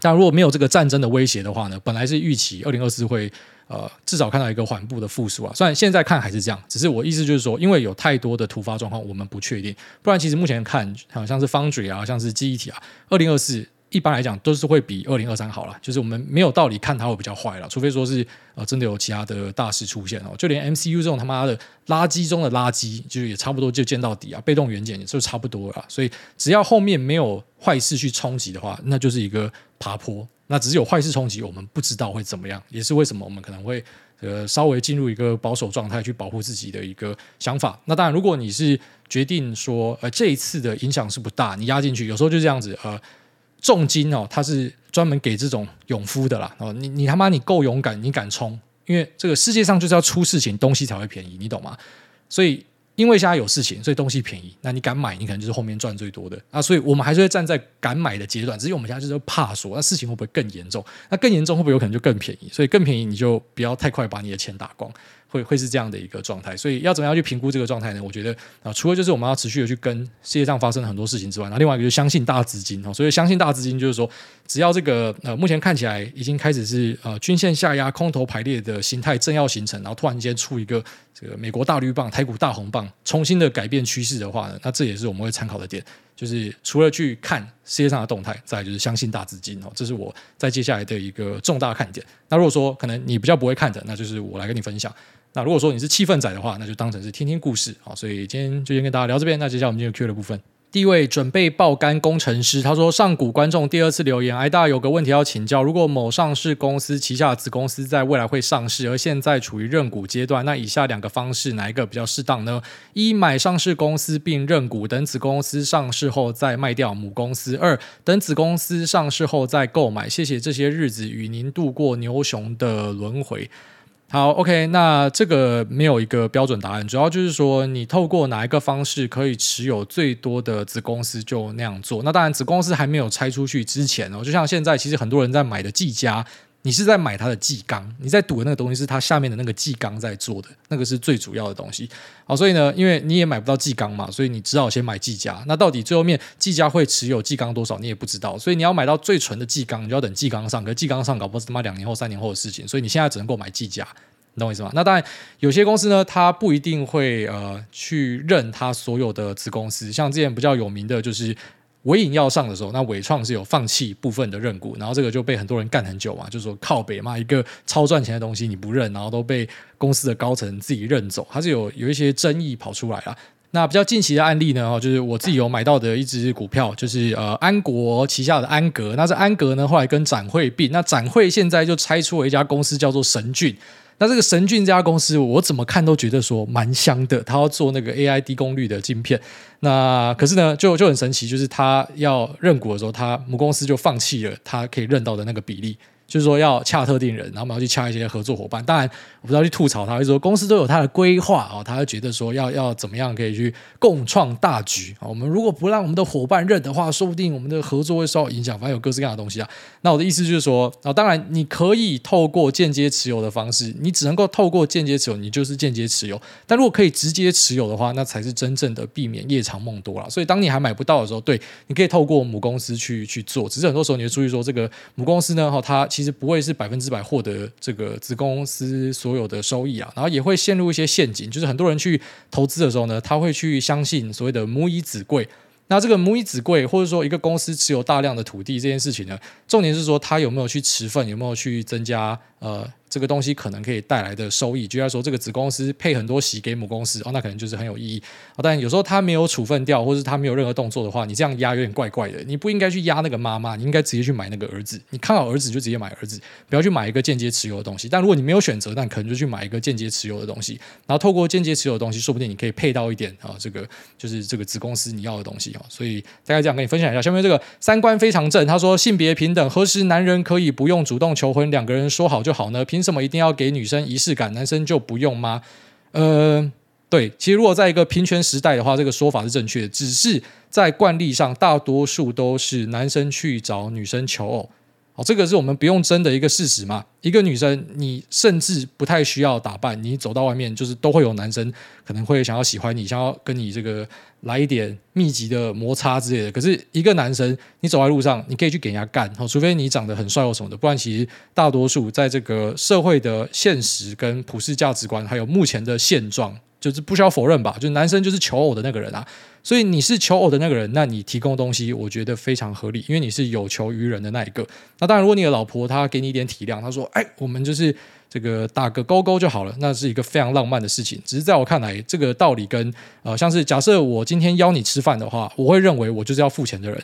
但如果没有这个战争的威胁的话呢，本来是预期二零二四会呃至少看到一个缓步的复苏啊。虽然现在看还是这样，只是我意思就是说，因为有太多的突发状况，我们不确定。不然其实目前看，好像是 Foundry 啊，像是记忆体啊，二零二四。一般来讲都是会比二零二三好了，就是我们没有道理看它会比较坏了，除非说是呃真的有其他的大事出现哦。就连 MCU 这种他妈的垃圾中的垃圾，就是也差不多就见到底啊，被动元件也就差不多了。所以只要后面没有坏事去冲击的话，那就是一个爬坡。那只是有坏事冲击，我们不知道会怎么样，也是为什么我们可能会呃稍微进入一个保守状态去保护自己的一个想法。那当然，如果你是决定说呃这一次的影响是不大，你压进去，有时候就这样子呃。重金哦，它是专门给这种勇夫的啦。哦，你你他妈你够勇敢，你敢冲，因为这个世界上就是要出事情，东西才会便宜，你懂吗？所以因为现在有事情，所以东西便宜，那你敢买，你可能就是后面赚最多的啊。所以我们还是会站在敢买的阶段，只是我们现在就是怕说，那事情会不会更严重？那更严重会不会有可能就更便宜？所以更便宜你就不要太快把你的钱打光。会会是这样的一个状态，所以要怎么样去评估这个状态呢？我觉得啊，除了就是我们要持续的去跟世界上发生很多事情之外，那另外一个就是相信大资金哦。所以相信大资金就是说，只要这个呃目前看起来已经开始是呃均线下压、空头排列的形态正要形成，然后突然间出一个这个美国大绿棒、台股大红棒，重新的改变趋势的话呢，那这也是我们会参考的点。就是除了去看世界上的动态，再就是相信大资金哦，这是我在接下来的一个重大看点。那如果说可能你比较不会看的，那就是我来跟你分享。那如果说你是气氛仔的话，那就当成是听听故事好。所以今天就先跟大家聊这边。那接下来我们进入 Q 的部分。第一位准备爆肝工程师，他说：“上古观众第二次留言，哎大家有个问题要请教。如果某上市公司旗下子公司在未来会上市，而现在处于认股阶段，那以下两个方式哪一个比较适当呢？一买上市公司并认股，等子公司上市后再卖掉母公司；二等子公司上市后再购买。谢谢这些日子与您度过牛熊的轮回。”好，OK，那这个没有一个标准答案，主要就是说你透过哪一个方式可以持有最多的子公司就那样做。那当然，子公司还没有拆出去之前哦，就像现在其实很多人在买的技嘉。你是在买它的技钢，你在赌的那个东西是它下面的那个技钢在做的，那个是最主要的东西。好，所以呢，因为你也买不到技钢嘛，所以你只好先买技嘉。那到底最后面技嘉会持有技钢多少，你也不知道。所以你要买到最纯的技钢，你就要等技钢上。可是技钢上搞不好是他妈两年后、三年后的事情，所以你现在只能够买技嘉，你懂我意思吗？那当然，有些公司呢，它不一定会呃去认它所有的子公司，像之前比较有名的就是。纬颖要上的时候，那纬创是有放弃部分的认股，然后这个就被很多人干很久嘛，就是说靠北嘛，一个超赚钱的东西你不认，然后都被公司的高层自己认走，它是有有一些争议跑出来了。那比较近期的案例呢，就是我自己有买到的一只股票，就是呃安国旗下的安格，那这安格呢后来跟展会并，那展会现在就拆出了一家公司叫做神俊。那这个神俊这家公司，我怎么看都觉得说蛮香的。他要做那个 AI 低功率的晶片，那可是呢，就就很神奇，就是他要认股的时候，他母公司就放弃了他可以认到的那个比例。就是说要洽特定人，然后我们要去洽一些合作伙伴。当然，我不知道去吐槽他，会说公司都有他的规划啊，他会觉得说要要怎么样可以去共创大局啊。我们如果不让我们的伙伴认的话，说不定我们的合作会受到影响。反正有各式各样的东西啊。那我的意思就是说啊，当然你可以透过间接持有的方式，你只能够透过间接持有，你就是间接持有。但如果可以直接持有的话，那才是真正的避免夜长梦多了。所以当你还买不到的时候，对，你可以透过母公司去去做。只是很多时候你会注意说，这个母公司呢，哈，它其实不会是百分之百获得这个子公司所有的收益啊，然后也会陷入一些陷阱，就是很多人去投资的时候呢，他会去相信所谓的母以子贵。那这个母以子贵，或者说一个公司持有大量的土地这件事情呢，重点是说他有没有去持份，有没有去增加呃。这个东西可能可以带来的收益，就像说这个子公司配很多息给母公司哦，那可能就是很有意义。但有时候他没有处分掉，或者他没有任何动作的话，你这样压有点怪怪的。你不应该去压那个妈妈，你应该直接去买那个儿子。你看好儿子就直接买儿子，不要去买一个间接持有的东西。但如果你没有选择，那可能就去买一个间接持有的东西。然后透过间接持有的东西，说不定你可以配到一点啊，这个就是这个子公司你要的东西啊。所以大概这样跟你分享一下。下面这个三观非常正，他说性别平等，何时男人可以不用主动求婚，两个人说好就好呢？凭什么一定要给女？生仪式感，男生就不用吗？呃，对，其实如果在一个平权时代的话，这个说法是正确的，只是在惯例上，大多数都是男生去找女生求偶。好，这个是我们不用争的一个事实嘛。一个女生，你甚至不太需要打扮，你走到外面就是都会有男生可能会想要喜欢你，想要跟你这个来一点密集的摩擦之类的。可是一个男生，你走在路上，你可以去给人家干，除非你长得很帅或什么的，不然其实大多数在这个社会的现实跟普世价值观，还有目前的现状。就是不需要否认吧，就男生就是求偶的那个人啊，所以你是求偶的那个人，那你提供东西，我觉得非常合理，因为你是有求于人的那一个。那当然，如果你的老婆她给你一点体谅，她说：“哎，我们就是这个打个勾勾就好了。”那是一个非常浪漫的事情。只是在我看来，这个道理跟呃，像是假设我今天邀你吃饭的话，我会认为我就是要付钱的人，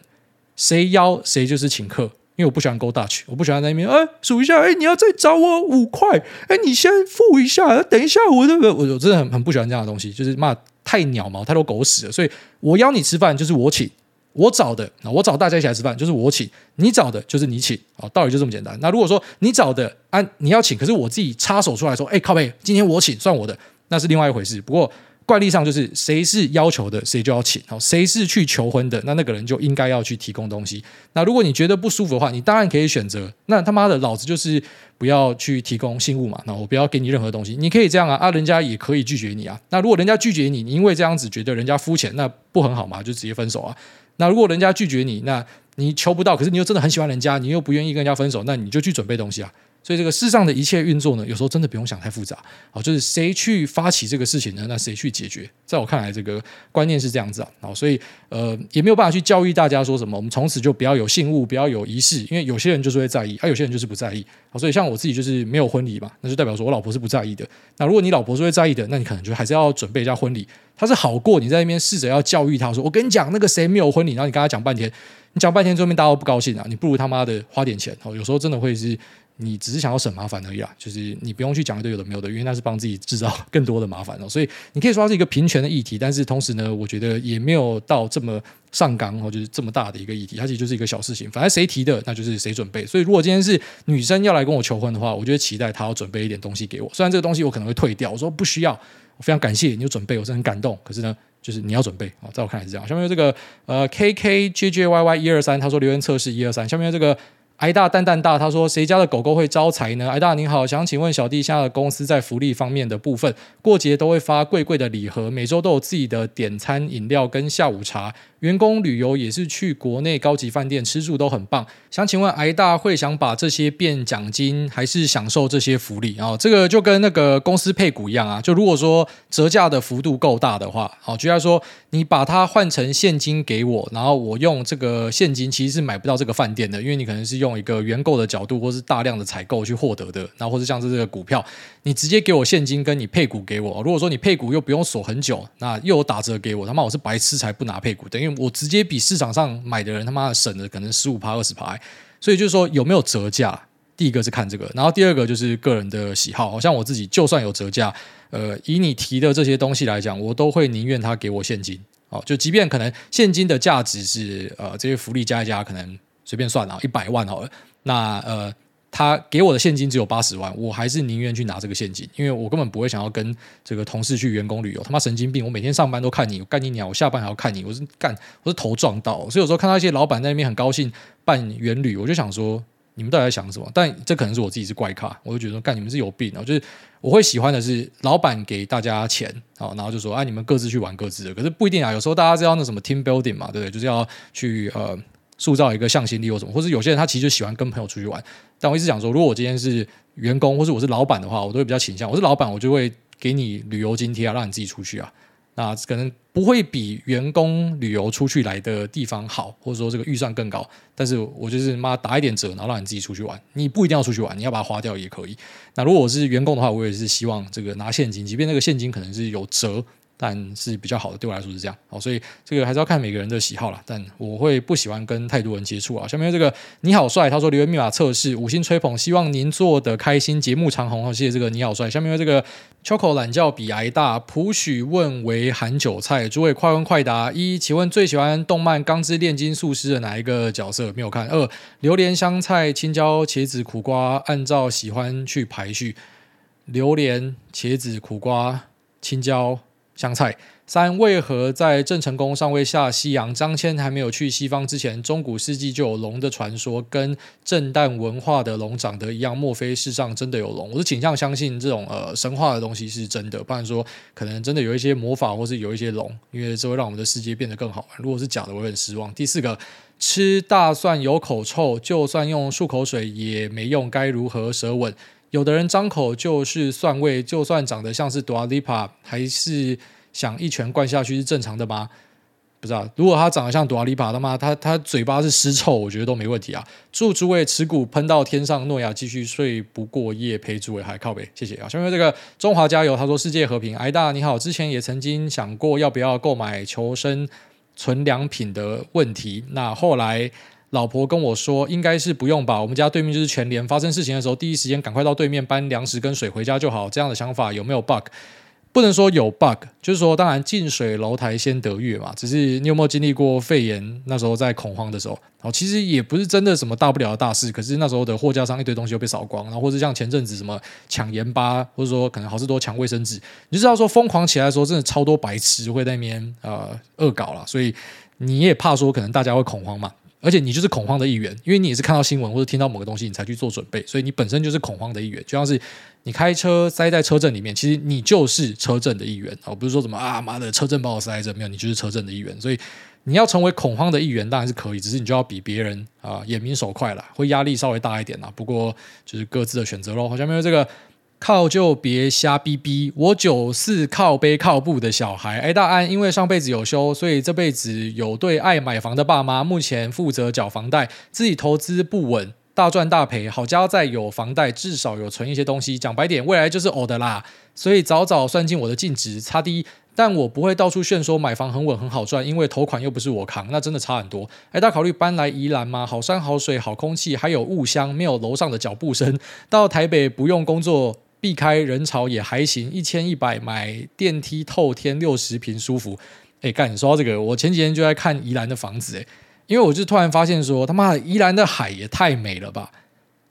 谁邀谁就是请客。因为我不喜欢 go Dutch，我不喜欢在那边哎数一下哎，你要再找我五块哎，你先付一下，等一下我这个我我真的很很不喜欢这样的东西，就是骂太鸟毛太多狗屎了。所以我邀你吃饭就是我请，我找的我找大家一起来吃饭就是我请，你找的就是你请啊，道理就这么简单。那如果说你找的啊你要请，可是我自己插手出来说哎靠北，今天我请算我的，那是另外一回事。不过惯例上就是谁是要求的，谁就要请。好，谁是去求婚的，那那个人就应该要去提供东西。那如果你觉得不舒服的话，你当然可以选择，那他妈的老子就是不要去提供信物嘛。那我不要给你任何东西，你可以这样啊啊，人家也可以拒绝你啊。那如果人家拒绝你，你因为这样子觉得人家肤浅，那不很好嘛，就直接分手啊。那如果人家拒绝你，那你求不到，可是你又真的很喜欢人家，你又不愿意跟人家分手，那你就去准备东西啊。所以这个世上的一切运作呢，有时候真的不用想太复杂，好，就是谁去发起这个事情呢？那谁去解决？在我看来，这个观念是这样子啊，好，所以呃，也没有办法去教育大家说什么，我们从此就不要有信物，不要有仪式，因为有些人就是会在意，而、有些人就是不在意，好，所以像我自己就是没有婚礼嘛，那就代表说我老婆是不在意的。那如果你老婆是会在意的，那你可能就还是要准备一下婚礼，他是好过你在那边试着要教育他说，我跟你讲那个谁没有婚礼，然后你跟他讲半天，你讲半天，最后面大家都不高兴啊，你不如他妈的花点钱，好，有时候真的会是。你只是想要省麻烦而已啊，就是你不用去讲一堆有的没有的，因为那是帮自己制造 更多的麻烦哦。所以你可以说它是一个平权的议题，但是同时呢，我觉得也没有到这么上纲哦，就是这么大的一个议题，它其实就是一个小事情。反正谁提的，那就是谁准备。所以如果今天是女生要来跟我求婚的话，我就会期待她要准备一点东西给我。虽然这个东西我可能会退掉，我说不需要，我非常感谢你有准备，我是很感动。可是呢，就是你要准备啊，在我看来是这样。下面这个呃 K K J J Y Y 一二三，他说留言测试一二三。下面这个。挨大蛋蛋大，他说：“谁家的狗狗会招财呢？”挨大您好，想请问小弟，现在的公司在福利方面的部分，过节都会发贵贵的礼盒，每周都有自己的点餐饮料跟下午茶。员工旅游也是去国内高级饭店吃住都很棒，想请问挨大会想把这些变奖金，还是享受这些福利？哦，这个就跟那个公司配股一样啊。就如果说折价的幅度够大的话，好，就像说你把它换成现金给我，然后我用这个现金其实是买不到这个饭店的，因为你可能是用用一个原购的角度，或是大量的采购去获得的，那或者像是这个股票，你直接给我现金，跟你配股给我。如果说你配股又不用锁很久，那又有打折给我，他妈我是白痴才不拿配股，等于。我直接比市场上买的人他妈的省了可能十五趴二十趴，所以就是说有没有折价，第一个是看这个，然后第二个就是个人的喜好。好像我自己就算有折价，呃，以你提的这些东西来讲，我都会宁愿他给我现金。哦，就即便可能现金的价值是呃这些福利加一加，可能随便算啊一百万好了，那呃。他给我的现金只有八十万，我还是宁愿去拿这个现金，因为我根本不会想要跟这个同事去员工旅游。他妈神经病！我每天上班都看你，我干你鸟！我下班还要看你，我是干，我是头撞到。所以有时候看到一些老板在那边很高兴办员旅，我就想说，你们到底在想什么？但这可能是我自己是怪咖，我就觉得，干你们是有病啊！就是我会喜欢的是老板给大家钱，然后就说，哎，你们各自去玩各自的。可是不一定啊，有时候大家知道那什么 team building 嘛，对不对？就是要去呃。塑造一个向心力或什么，或是有些人他其实就喜欢跟朋友出去玩。但我一直讲说，如果我今天是员工，或是我是老板的话，我都会比较倾向。我是老板，我就会给你旅游津贴啊，让你自己出去啊。那可能不会比员工旅游出去来的地方好，或者说这个预算更高。但是我就是妈打一点折，然后让你自己出去玩。你不一定要出去玩，你要把它花掉也可以。那如果我是员工的话，我也是希望这个拿现金，即便那个现金可能是有折。但是比较好的，对我来说是这样，好，所以这个还是要看每个人的喜好啦。但我会不喜欢跟太多人接触啊。下面这个你好帅，他说留言密码测试五星吹捧，希望您做的开心，节目长红。好，谢谢这个你好帅。下面这个秋口懒觉比挨大，普许问为含韭菜，诸位快问快答。一，请问最喜欢动漫《钢之炼金术师》的哪一个角色？没有看。二，榴莲、香菜、青椒、茄子、苦瓜，按照喜欢去排序。榴莲、茄子、苦瓜、青椒。香菜三，为何在郑成功尚未下西洋，张骞还没有去西方之前，中古世纪就有龙的传说，跟震旦文化的龙长得一样？莫非世上真的有龙？我是倾向相信这种呃神话的东西是真的，不然说可能真的有一些魔法，或是有一些龙，因为这会让我们的世界变得更好玩。如果是假的，我会很失望。第四个，吃大蒜有口臭，就算用漱口水也没用，该如何舌吻？有的人张口就是蒜味，就算长得像是 Dua Lipa，还是想一拳灌下去是正常的吗？不知道。如果他长得像 Dua Lipa，他妈他他嘴巴是尸臭，我觉得都没问题啊。祝诸位持股喷到天上，诺亚继续睡不过夜，陪诸位还靠北，谢谢啊。下面这个中华加油，他说世界和平。挨大你好，之前也曾经想过要不要购买求生存良品的问题，那后来。老婆跟我说，应该是不用吧。我们家对面就是全联，发生事情的时候，第一时间赶快到对面搬粮食跟水回家就好。这样的想法有没有 bug？不能说有 bug，就是说，当然近水楼台先得月嘛。只是你有没有经历过肺炎？那时候在恐慌的时候，哦，其实也不是真的什么大不了的大事。可是那时候的货架上一堆东西又被扫光，然后或者像前阵子什么抢盐巴，或者说可能好事多抢卫生纸，你就知道说疯狂起来的时候，真的超多白痴会在那边呃恶搞了。所以你也怕说可能大家会恐慌嘛。而且你就是恐慌的一员，因为你也是看到新闻或者听到某个东西，你才去做准备，所以你本身就是恐慌的一员。就像是你开车塞在车阵里面，其实你就是车阵的一员哦，不是说什么啊妈的车阵把我塞着，没有，你就是车阵的一员。所以你要成为恐慌的一员，当然是可以，只是你就要比别人啊眼明手快了，会压力稍微大一点啦。不过就是各自的选择喽，好像没有这个。靠就别瞎逼逼，我九四靠背靠步的小孩，哎，大安，因为上辈子有修，所以这辈子有对爱买房的爸妈，目前负责缴房贷，自己投资不稳，大赚大赔，好家在有房贷，至少有存一些东西，讲白点，未来就是偶的啦，所以早早算进我的净值，差低，但我不会到处炫说买房很稳很好赚，因为头款又不是我扛，那真的差很多。哎，大考虑搬来宜兰吗？好山好水好空气，还有雾香，没有楼上的脚步声，到台北不用工作。避开人潮也还行，一千一百买电梯透天六十平舒服。哎，干，你说到这个，我前几天就在看宜兰的房子，哎，因为我就突然发现说，他妈的宜兰的海也太美了吧。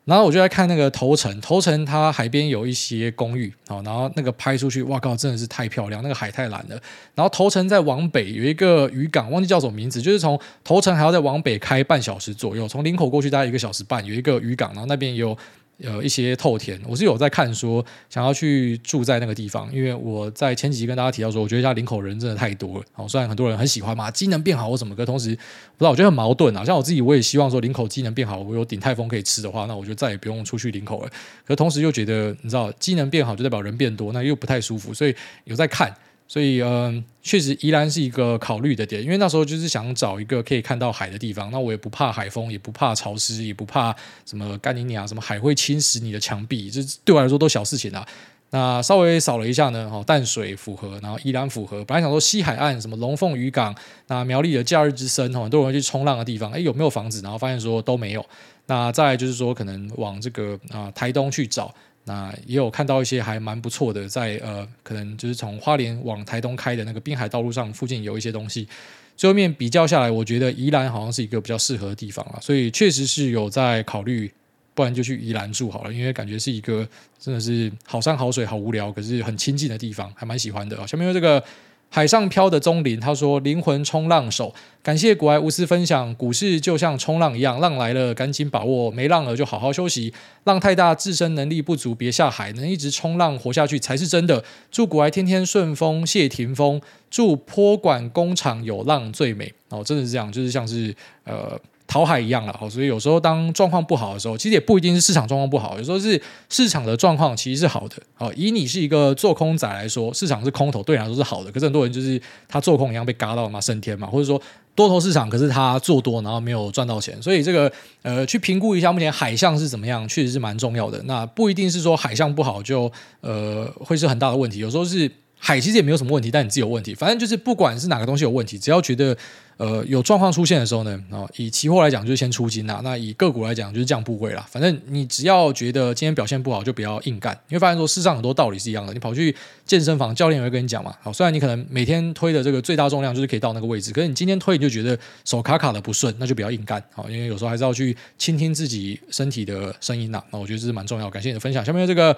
然后我就在看那个头城，头城它海边有一些公寓，然后那个拍出去，哇靠，真的是太漂亮，那个海太蓝了。然后头城再往北有一个渔港，忘记叫什么名字，就是从头城还要再往北开半小时左右，从林口过去大概一个小时半，有一个渔港，然后那边有。有一些透天，我是有在看说想要去住在那个地方，因为我在前几集跟大家提到说，我觉得家林口人真的太多了。哦，虽然很多人很喜欢嘛，机能变好或什么，可同时不知道我觉得很矛盾啊。像我自己，我也希望说林口机能变好，我有鼎泰丰可以吃的话，那我就再也不用出去林口了。可同时又觉得，你知道机能变好就代表人变多，那又不太舒服，所以有在看。所以，嗯，确实宜兰是一个考虑的点，因为那时候就是想找一个可以看到海的地方，那我也不怕海风，也不怕潮湿，也不怕什么干你娘，什么海会侵蚀你的墙壁，这对我来说都小事情啊。那稍微扫了一下呢，哦，淡水符合，然后宜兰符合。本来想说西海岸什么龙凤渔港，那苗栗的假日之森，很多人去冲浪的地方，诶，有没有房子？然后发现说都没有。那再就是说，可能往这个啊台东去找。那也有看到一些还蛮不错的，在呃，可能就是从花莲往台东开的那个滨海道路上附近有一些东西。最后面比较下来，我觉得宜兰好像是一个比较适合的地方啊，所以确实是有在考虑，不然就去宜兰住好了，因为感觉是一个真的是好山好水好无聊，可是很亲近的地方，还蛮喜欢的啊。下面有这个。海上漂的棕林，他说：“灵魂冲浪手，感谢古埃无私分享。股市就像冲浪一样，浪来了赶紧把握，没浪了就好好休息。浪太大，自身能力不足，别下海，能一直冲浪活下去才是真的。祝古埃天天顺风，谢霆锋。祝波管工厂有浪最美。哦，真的是这样，就是像是呃。”讨海一样了，好，所以有时候当状况不好的时候，其实也不一定是市场状况不好，有时候是市场的状况其实是好的。好，以你是一个做空仔来说，市场是空头，对你来说是好的。可是很多人就是他做空一样被嘎到嘛，升天嘛，或者说多头市场，可是他做多然后没有赚到钱，所以这个呃，去评估一下目前海象是怎么样，确实是蛮重要的。那不一定是说海象不好就呃会是很大的问题，有时候是。海其实也没有什么问题，但你自己有问题。反正就是不管是哪个东西有问题，只要觉得呃有状况出现的时候呢，啊，以期货来讲就是先出金呐，那以个股来讲就是降部位啦。反正你只要觉得今天表现不好，就不要硬干。你会发现说世上很多道理是一样的。你跑去健身房，教练也会跟你讲嘛。好，虽然你可能每天推的这个最大重量就是可以到那个位置，可是你今天推你就觉得手卡卡的不顺，那就不要硬干。好，因为有时候还是要去倾听自己身体的声音呐。那我觉得这是蛮重要。感谢你的分享。下面这个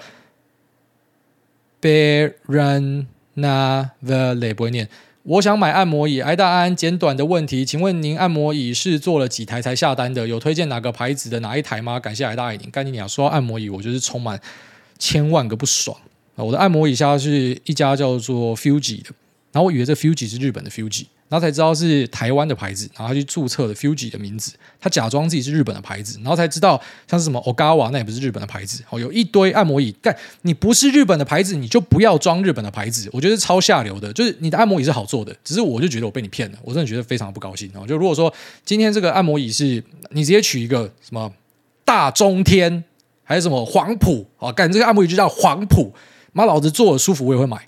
Baron Na Vale 不会念，我想买按摩椅。挨大安简短的问题，请问您按摩椅是做了几台才下单的？有推荐哪个牌子的哪一台吗？感谢挨大爱您。干你娘，说到按摩椅，我就是充满千万个不爽啊！我的按摩椅下是一家叫做 Fuji 的，然后我以为这 Fuji 是日本的 Fuji。然后才知道是台湾的牌子，然后他去注册了 Fuji 的名字，他假装自己是日本的牌子，然后才知道像是什么 Ogawa 那也不是日本的牌子，哦，有一堆按摩椅，但你不是日本的牌子，你就不要装日本的牌子，我觉得超下流的，就是你的按摩椅是好做的，只是我就觉得我被你骗了，我真的觉得非常不高兴哦。就如果说今天这个按摩椅是你直接取一个什么大中天还是什么黄埔啊，干这个按摩椅就叫黄埔，妈老子坐的舒服我也会买。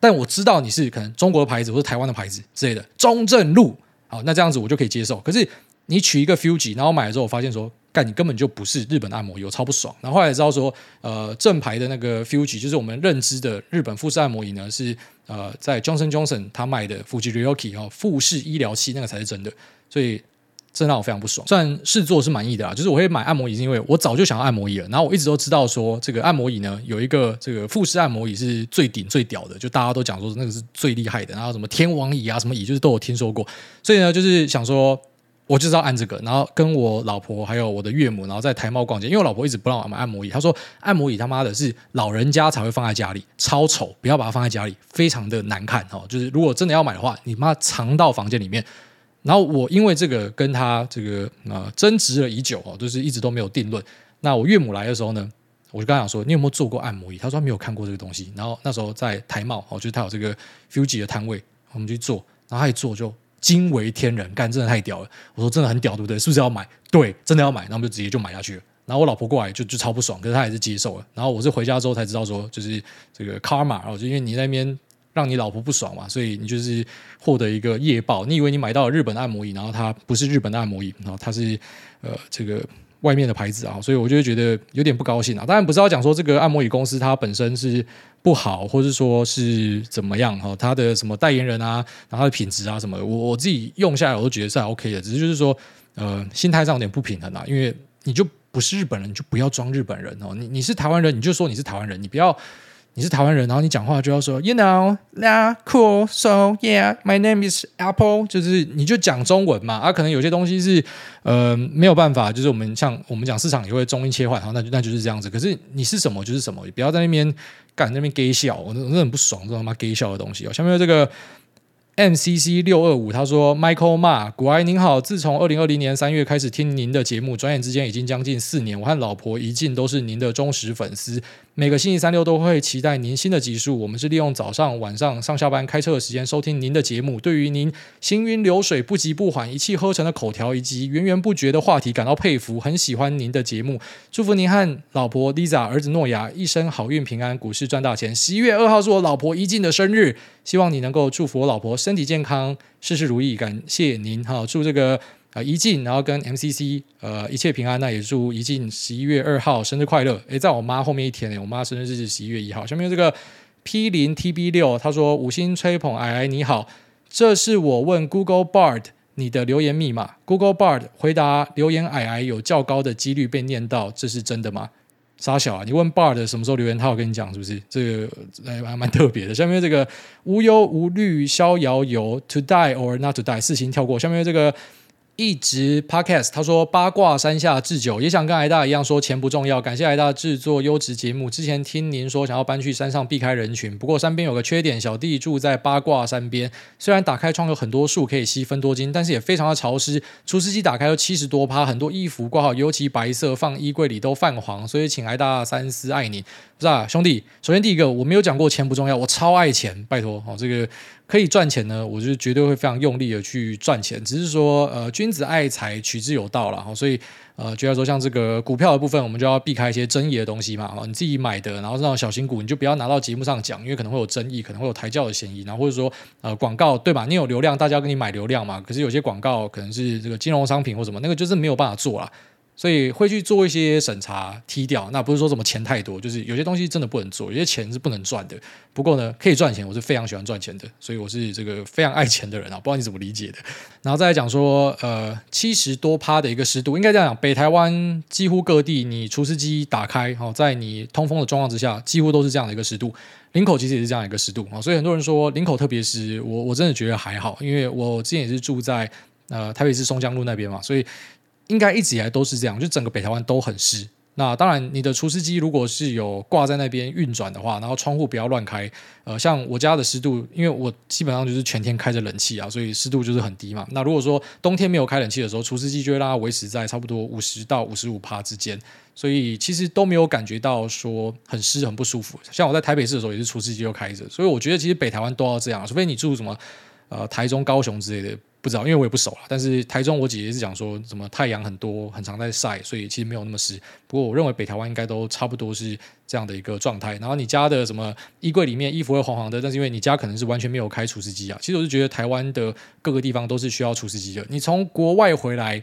但我知道你是可能中国的牌子或者台湾的牌子之类的，中正路，好，那这样子我就可以接受。可是你取一个 Fuji，然后买了之后，我发现说，干你根本就不是日本按摩椅，我超不爽。然后后来知道说，呃，正牌的那个 Fuji 就是我们认知的日本富士按摩椅呢，是呃在 Johnson Johnson 他卖的 Fuji Ryoki 哦，富士医疗器那个才是真的，所以这让我非常不爽。虽然试坐是满意的啊，就是我会买按摩椅，是因为我早就想要按摩椅了。然后我一直都知道说，这个按摩椅呢有一个这个富士按摩椅是最顶最屌的，就大家都讲说那个是最厉害的。然后什么天王椅啊，什么椅就是都有听说过，所以呢就是想说。我就知道按这个，然后跟我老婆还有我的岳母，然后在台贸逛街。因为我老婆一直不让我买按摩椅，她说按摩椅他妈的是老人家才会放在家里，超丑，不要把它放在家里，非常的难看哦。就是如果真的要买的话，你妈藏到房间里面。然后我因为这个跟他这个呃争执了已久哦，就是一直都没有定论。那我岳母来的时候呢，我就跟他讲说，你有没有做过按摩椅？他说他没有看过这个东西。然后那时候在台贸哦，就是他有这个 Fuji 的摊位，我们去做，然后他一做就。惊为天人，干真的太屌了！我说真的很屌，对不对？是不是要买？对，真的要买，然后我们就直接就买下去了。然后我老婆过来就就超不爽，可是她还是接受了。然后我是回家之后才知道说，就是这个 karma，然后就因为你那边让你老婆不爽嘛，所以你就是获得一个业报。你以为你买到了日本的按摩椅，然后它不是日本的按摩椅，然后它是呃这个。外面的牌子啊，所以我就觉得有点不高兴啊。当然不是要讲说这个按摩椅公司它本身是不好，或者说是怎么样哈，它的什么代言人啊，然后它的品质啊什么，我我自己用下来我都觉得是 OK 的。只是就是说，呃，心态上有点不平衡啊。因为你就不是日本人，你就不要装日本人哦。你你是台湾人，你就说你是台湾人，你不要。你是台湾人，然后你讲话就要说，You know, yeah, cool, so yeah, my name is Apple，就是你就讲中文嘛。啊，可能有些东西是呃没有办法，就是我们像我们讲市场也会中英切换，好，那就那就是这样子。可是你是什么就是什么，不要在那边干那边给笑，我真的很不爽这种他妈给笑的东西哦。下面有这个。MCC 六二五他说：“Michael Ma，古埃您好，自从二零二零年三月开始听您的节目，转眼之间已经将近四年。我和老婆一进都是您的忠实粉丝，每个星期三六都会期待您新的集数。我们是利用早上、晚上上下班开车的时间收听您的节目。对于您行云流水、不急不缓、一气呵成的口条以及源源不绝的话题感到佩服，很喜欢您的节目。祝福您和老婆 Lisa、儿子诺亚一生好运平安，股市赚大钱。十一月二号是我老婆一静的生日。”希望你能够祝福我老婆身体健康，事事如意。感谢您哈，祝这个啊宜静，然后跟 MCC 呃一切平安。那也祝宜静十一月二号生日快乐。诶，在我妈后面一天诶，我妈生日是十一月一号。下面这个 P 零 TB 六，他说五星吹捧，矮矮你好，这是我问 Google Bard 你的留言密码，Google Bard 回答留言矮矮有较高的几率被念到，这是真的吗？傻小啊！你问 Bard 什么时候留言，他有跟你讲是不是？这个还蛮蛮特别的。下面这个无忧无虑逍遥游，To die or not to die，四星跳过。下面这个。一直 Podcast，他说八卦山下智久也想跟艾大一样说钱不重要，感谢艾大制作优质节目。之前听您说想要搬去山上避开人群，不过山边有个缺点，小弟住在八卦山边，虽然打开窗有很多树可以吸分多金，但是也非常的潮湿。除湿机打开有七十多趴，很多衣服挂好尤其白色，放衣柜里都泛黄，所以请艾大三思，爱你。是啊，兄弟，首先第一个我没有讲过钱不重要，我超爱钱，拜托哦，这个。可以赚钱呢，我就绝对会非常用力的去赚钱。只是说，呃，君子爱财，取之有道了哈。所以，呃，就要说像这个股票的部分，我们就要避开一些争议的东西嘛。你自己买的，然后这种小型股，你就不要拿到节目上讲，因为可能会有争议，可能会有抬轿的嫌疑。然后或者说，呃，广告对吧？你有流量，大家要跟你买流量嘛。可是有些广告可能是这个金融商品或什么，那个就是没有办法做了。所以会去做一些审查，踢掉。那不是说什么钱太多，就是有些东西真的不能做，有些钱是不能赚的。不过呢，可以赚钱，我是非常喜欢赚钱的，所以我是这个非常爱钱的人啊。不知道你怎么理解的。然后再来讲说，呃，七十多趴的一个湿度，应该这样讲，北台湾几乎各地，你除湿机打开，好，在你通风的状况之下，几乎都是这样的一个湿度。领口其实也是这样一个湿度啊，所以很多人说领口特别湿，我我真的觉得还好，因为我之前也是住在呃台北市松江路那边嘛，所以。应该一直以来都是这样，就整个北台湾都很湿。那当然，你的除湿机如果是有挂在那边运转的话，然后窗户不要乱开。呃，像我家的湿度，因为我基本上就是全天开着冷气啊，所以湿度就是很低嘛。那如果说冬天没有开冷气的时候，除湿机就会让它维持在差不多五十到五十五趴之间，所以其实都没有感觉到说很湿很不舒服。像我在台北市的时候，也是除湿机就开着，所以我觉得其实北台湾都要这样，除非你住什么呃台中、高雄之类的。不知道，因为我也不熟啊。但是台中我姐姐是讲说，什么太阳很多，很常在晒，所以其实没有那么湿。不过我认为北台湾应该都差不多是这样的一个状态。然后你家的什么衣柜里面衣服会黄黄的，但是因为你家可能是完全没有开除湿机啊。其实我是觉得台湾的各个地方都是需要除湿机的。你从国外回来，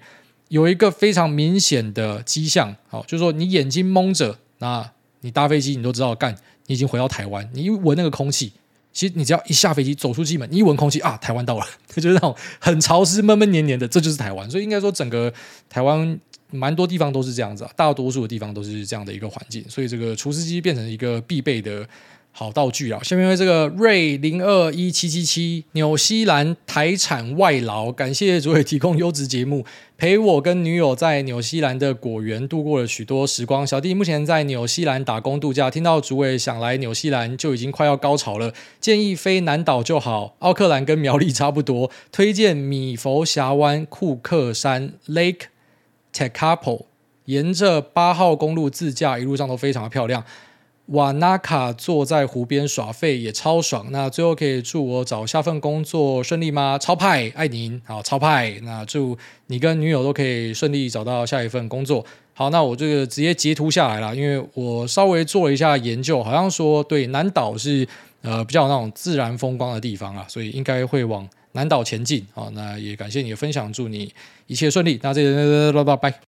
有一个非常明显的迹象，好，就是说你眼睛蒙着，那你搭飞机你都知道，干，你已经回到台湾，你一闻那个空气，其实你只要一下飞机走出机门，一闻空气啊，台湾到了，就是那种很潮湿、闷闷黏黏的，这就是台湾。所以应该说，整个台湾蛮多地方都是这样子啊，大多数的地方都是这样的一个环境，所以这个除湿机变成一个必备的。好道具啊！下面为这个瑞零二一七七七纽西兰台产外劳，感谢主委提供优质节目，陪我跟女友在纽西兰的果园度过了许多时光。小弟目前在纽西兰打工度假，听到主委想来纽西兰就已经快要高潮了。建议飞南岛就好，奥克兰跟苗栗差不多。推荐米佛峡湾、库克山 Lake Tekapo，沿着八号公路自驾，一路上都非常的漂亮。瓦纳卡坐在湖边耍废也超爽。那最后可以祝我找下份工作顺利吗？超派爱您，好超派。那祝你跟女友都可以顺利找到下一份工作。好，那我这个直接截图下来了，因为我稍微做了一下研究，好像说对南岛是呃比较那种自然风光的地方啊，所以应该会往南岛前进。好，那也感谢你的分享，祝你一切顺利。那这个拜拜。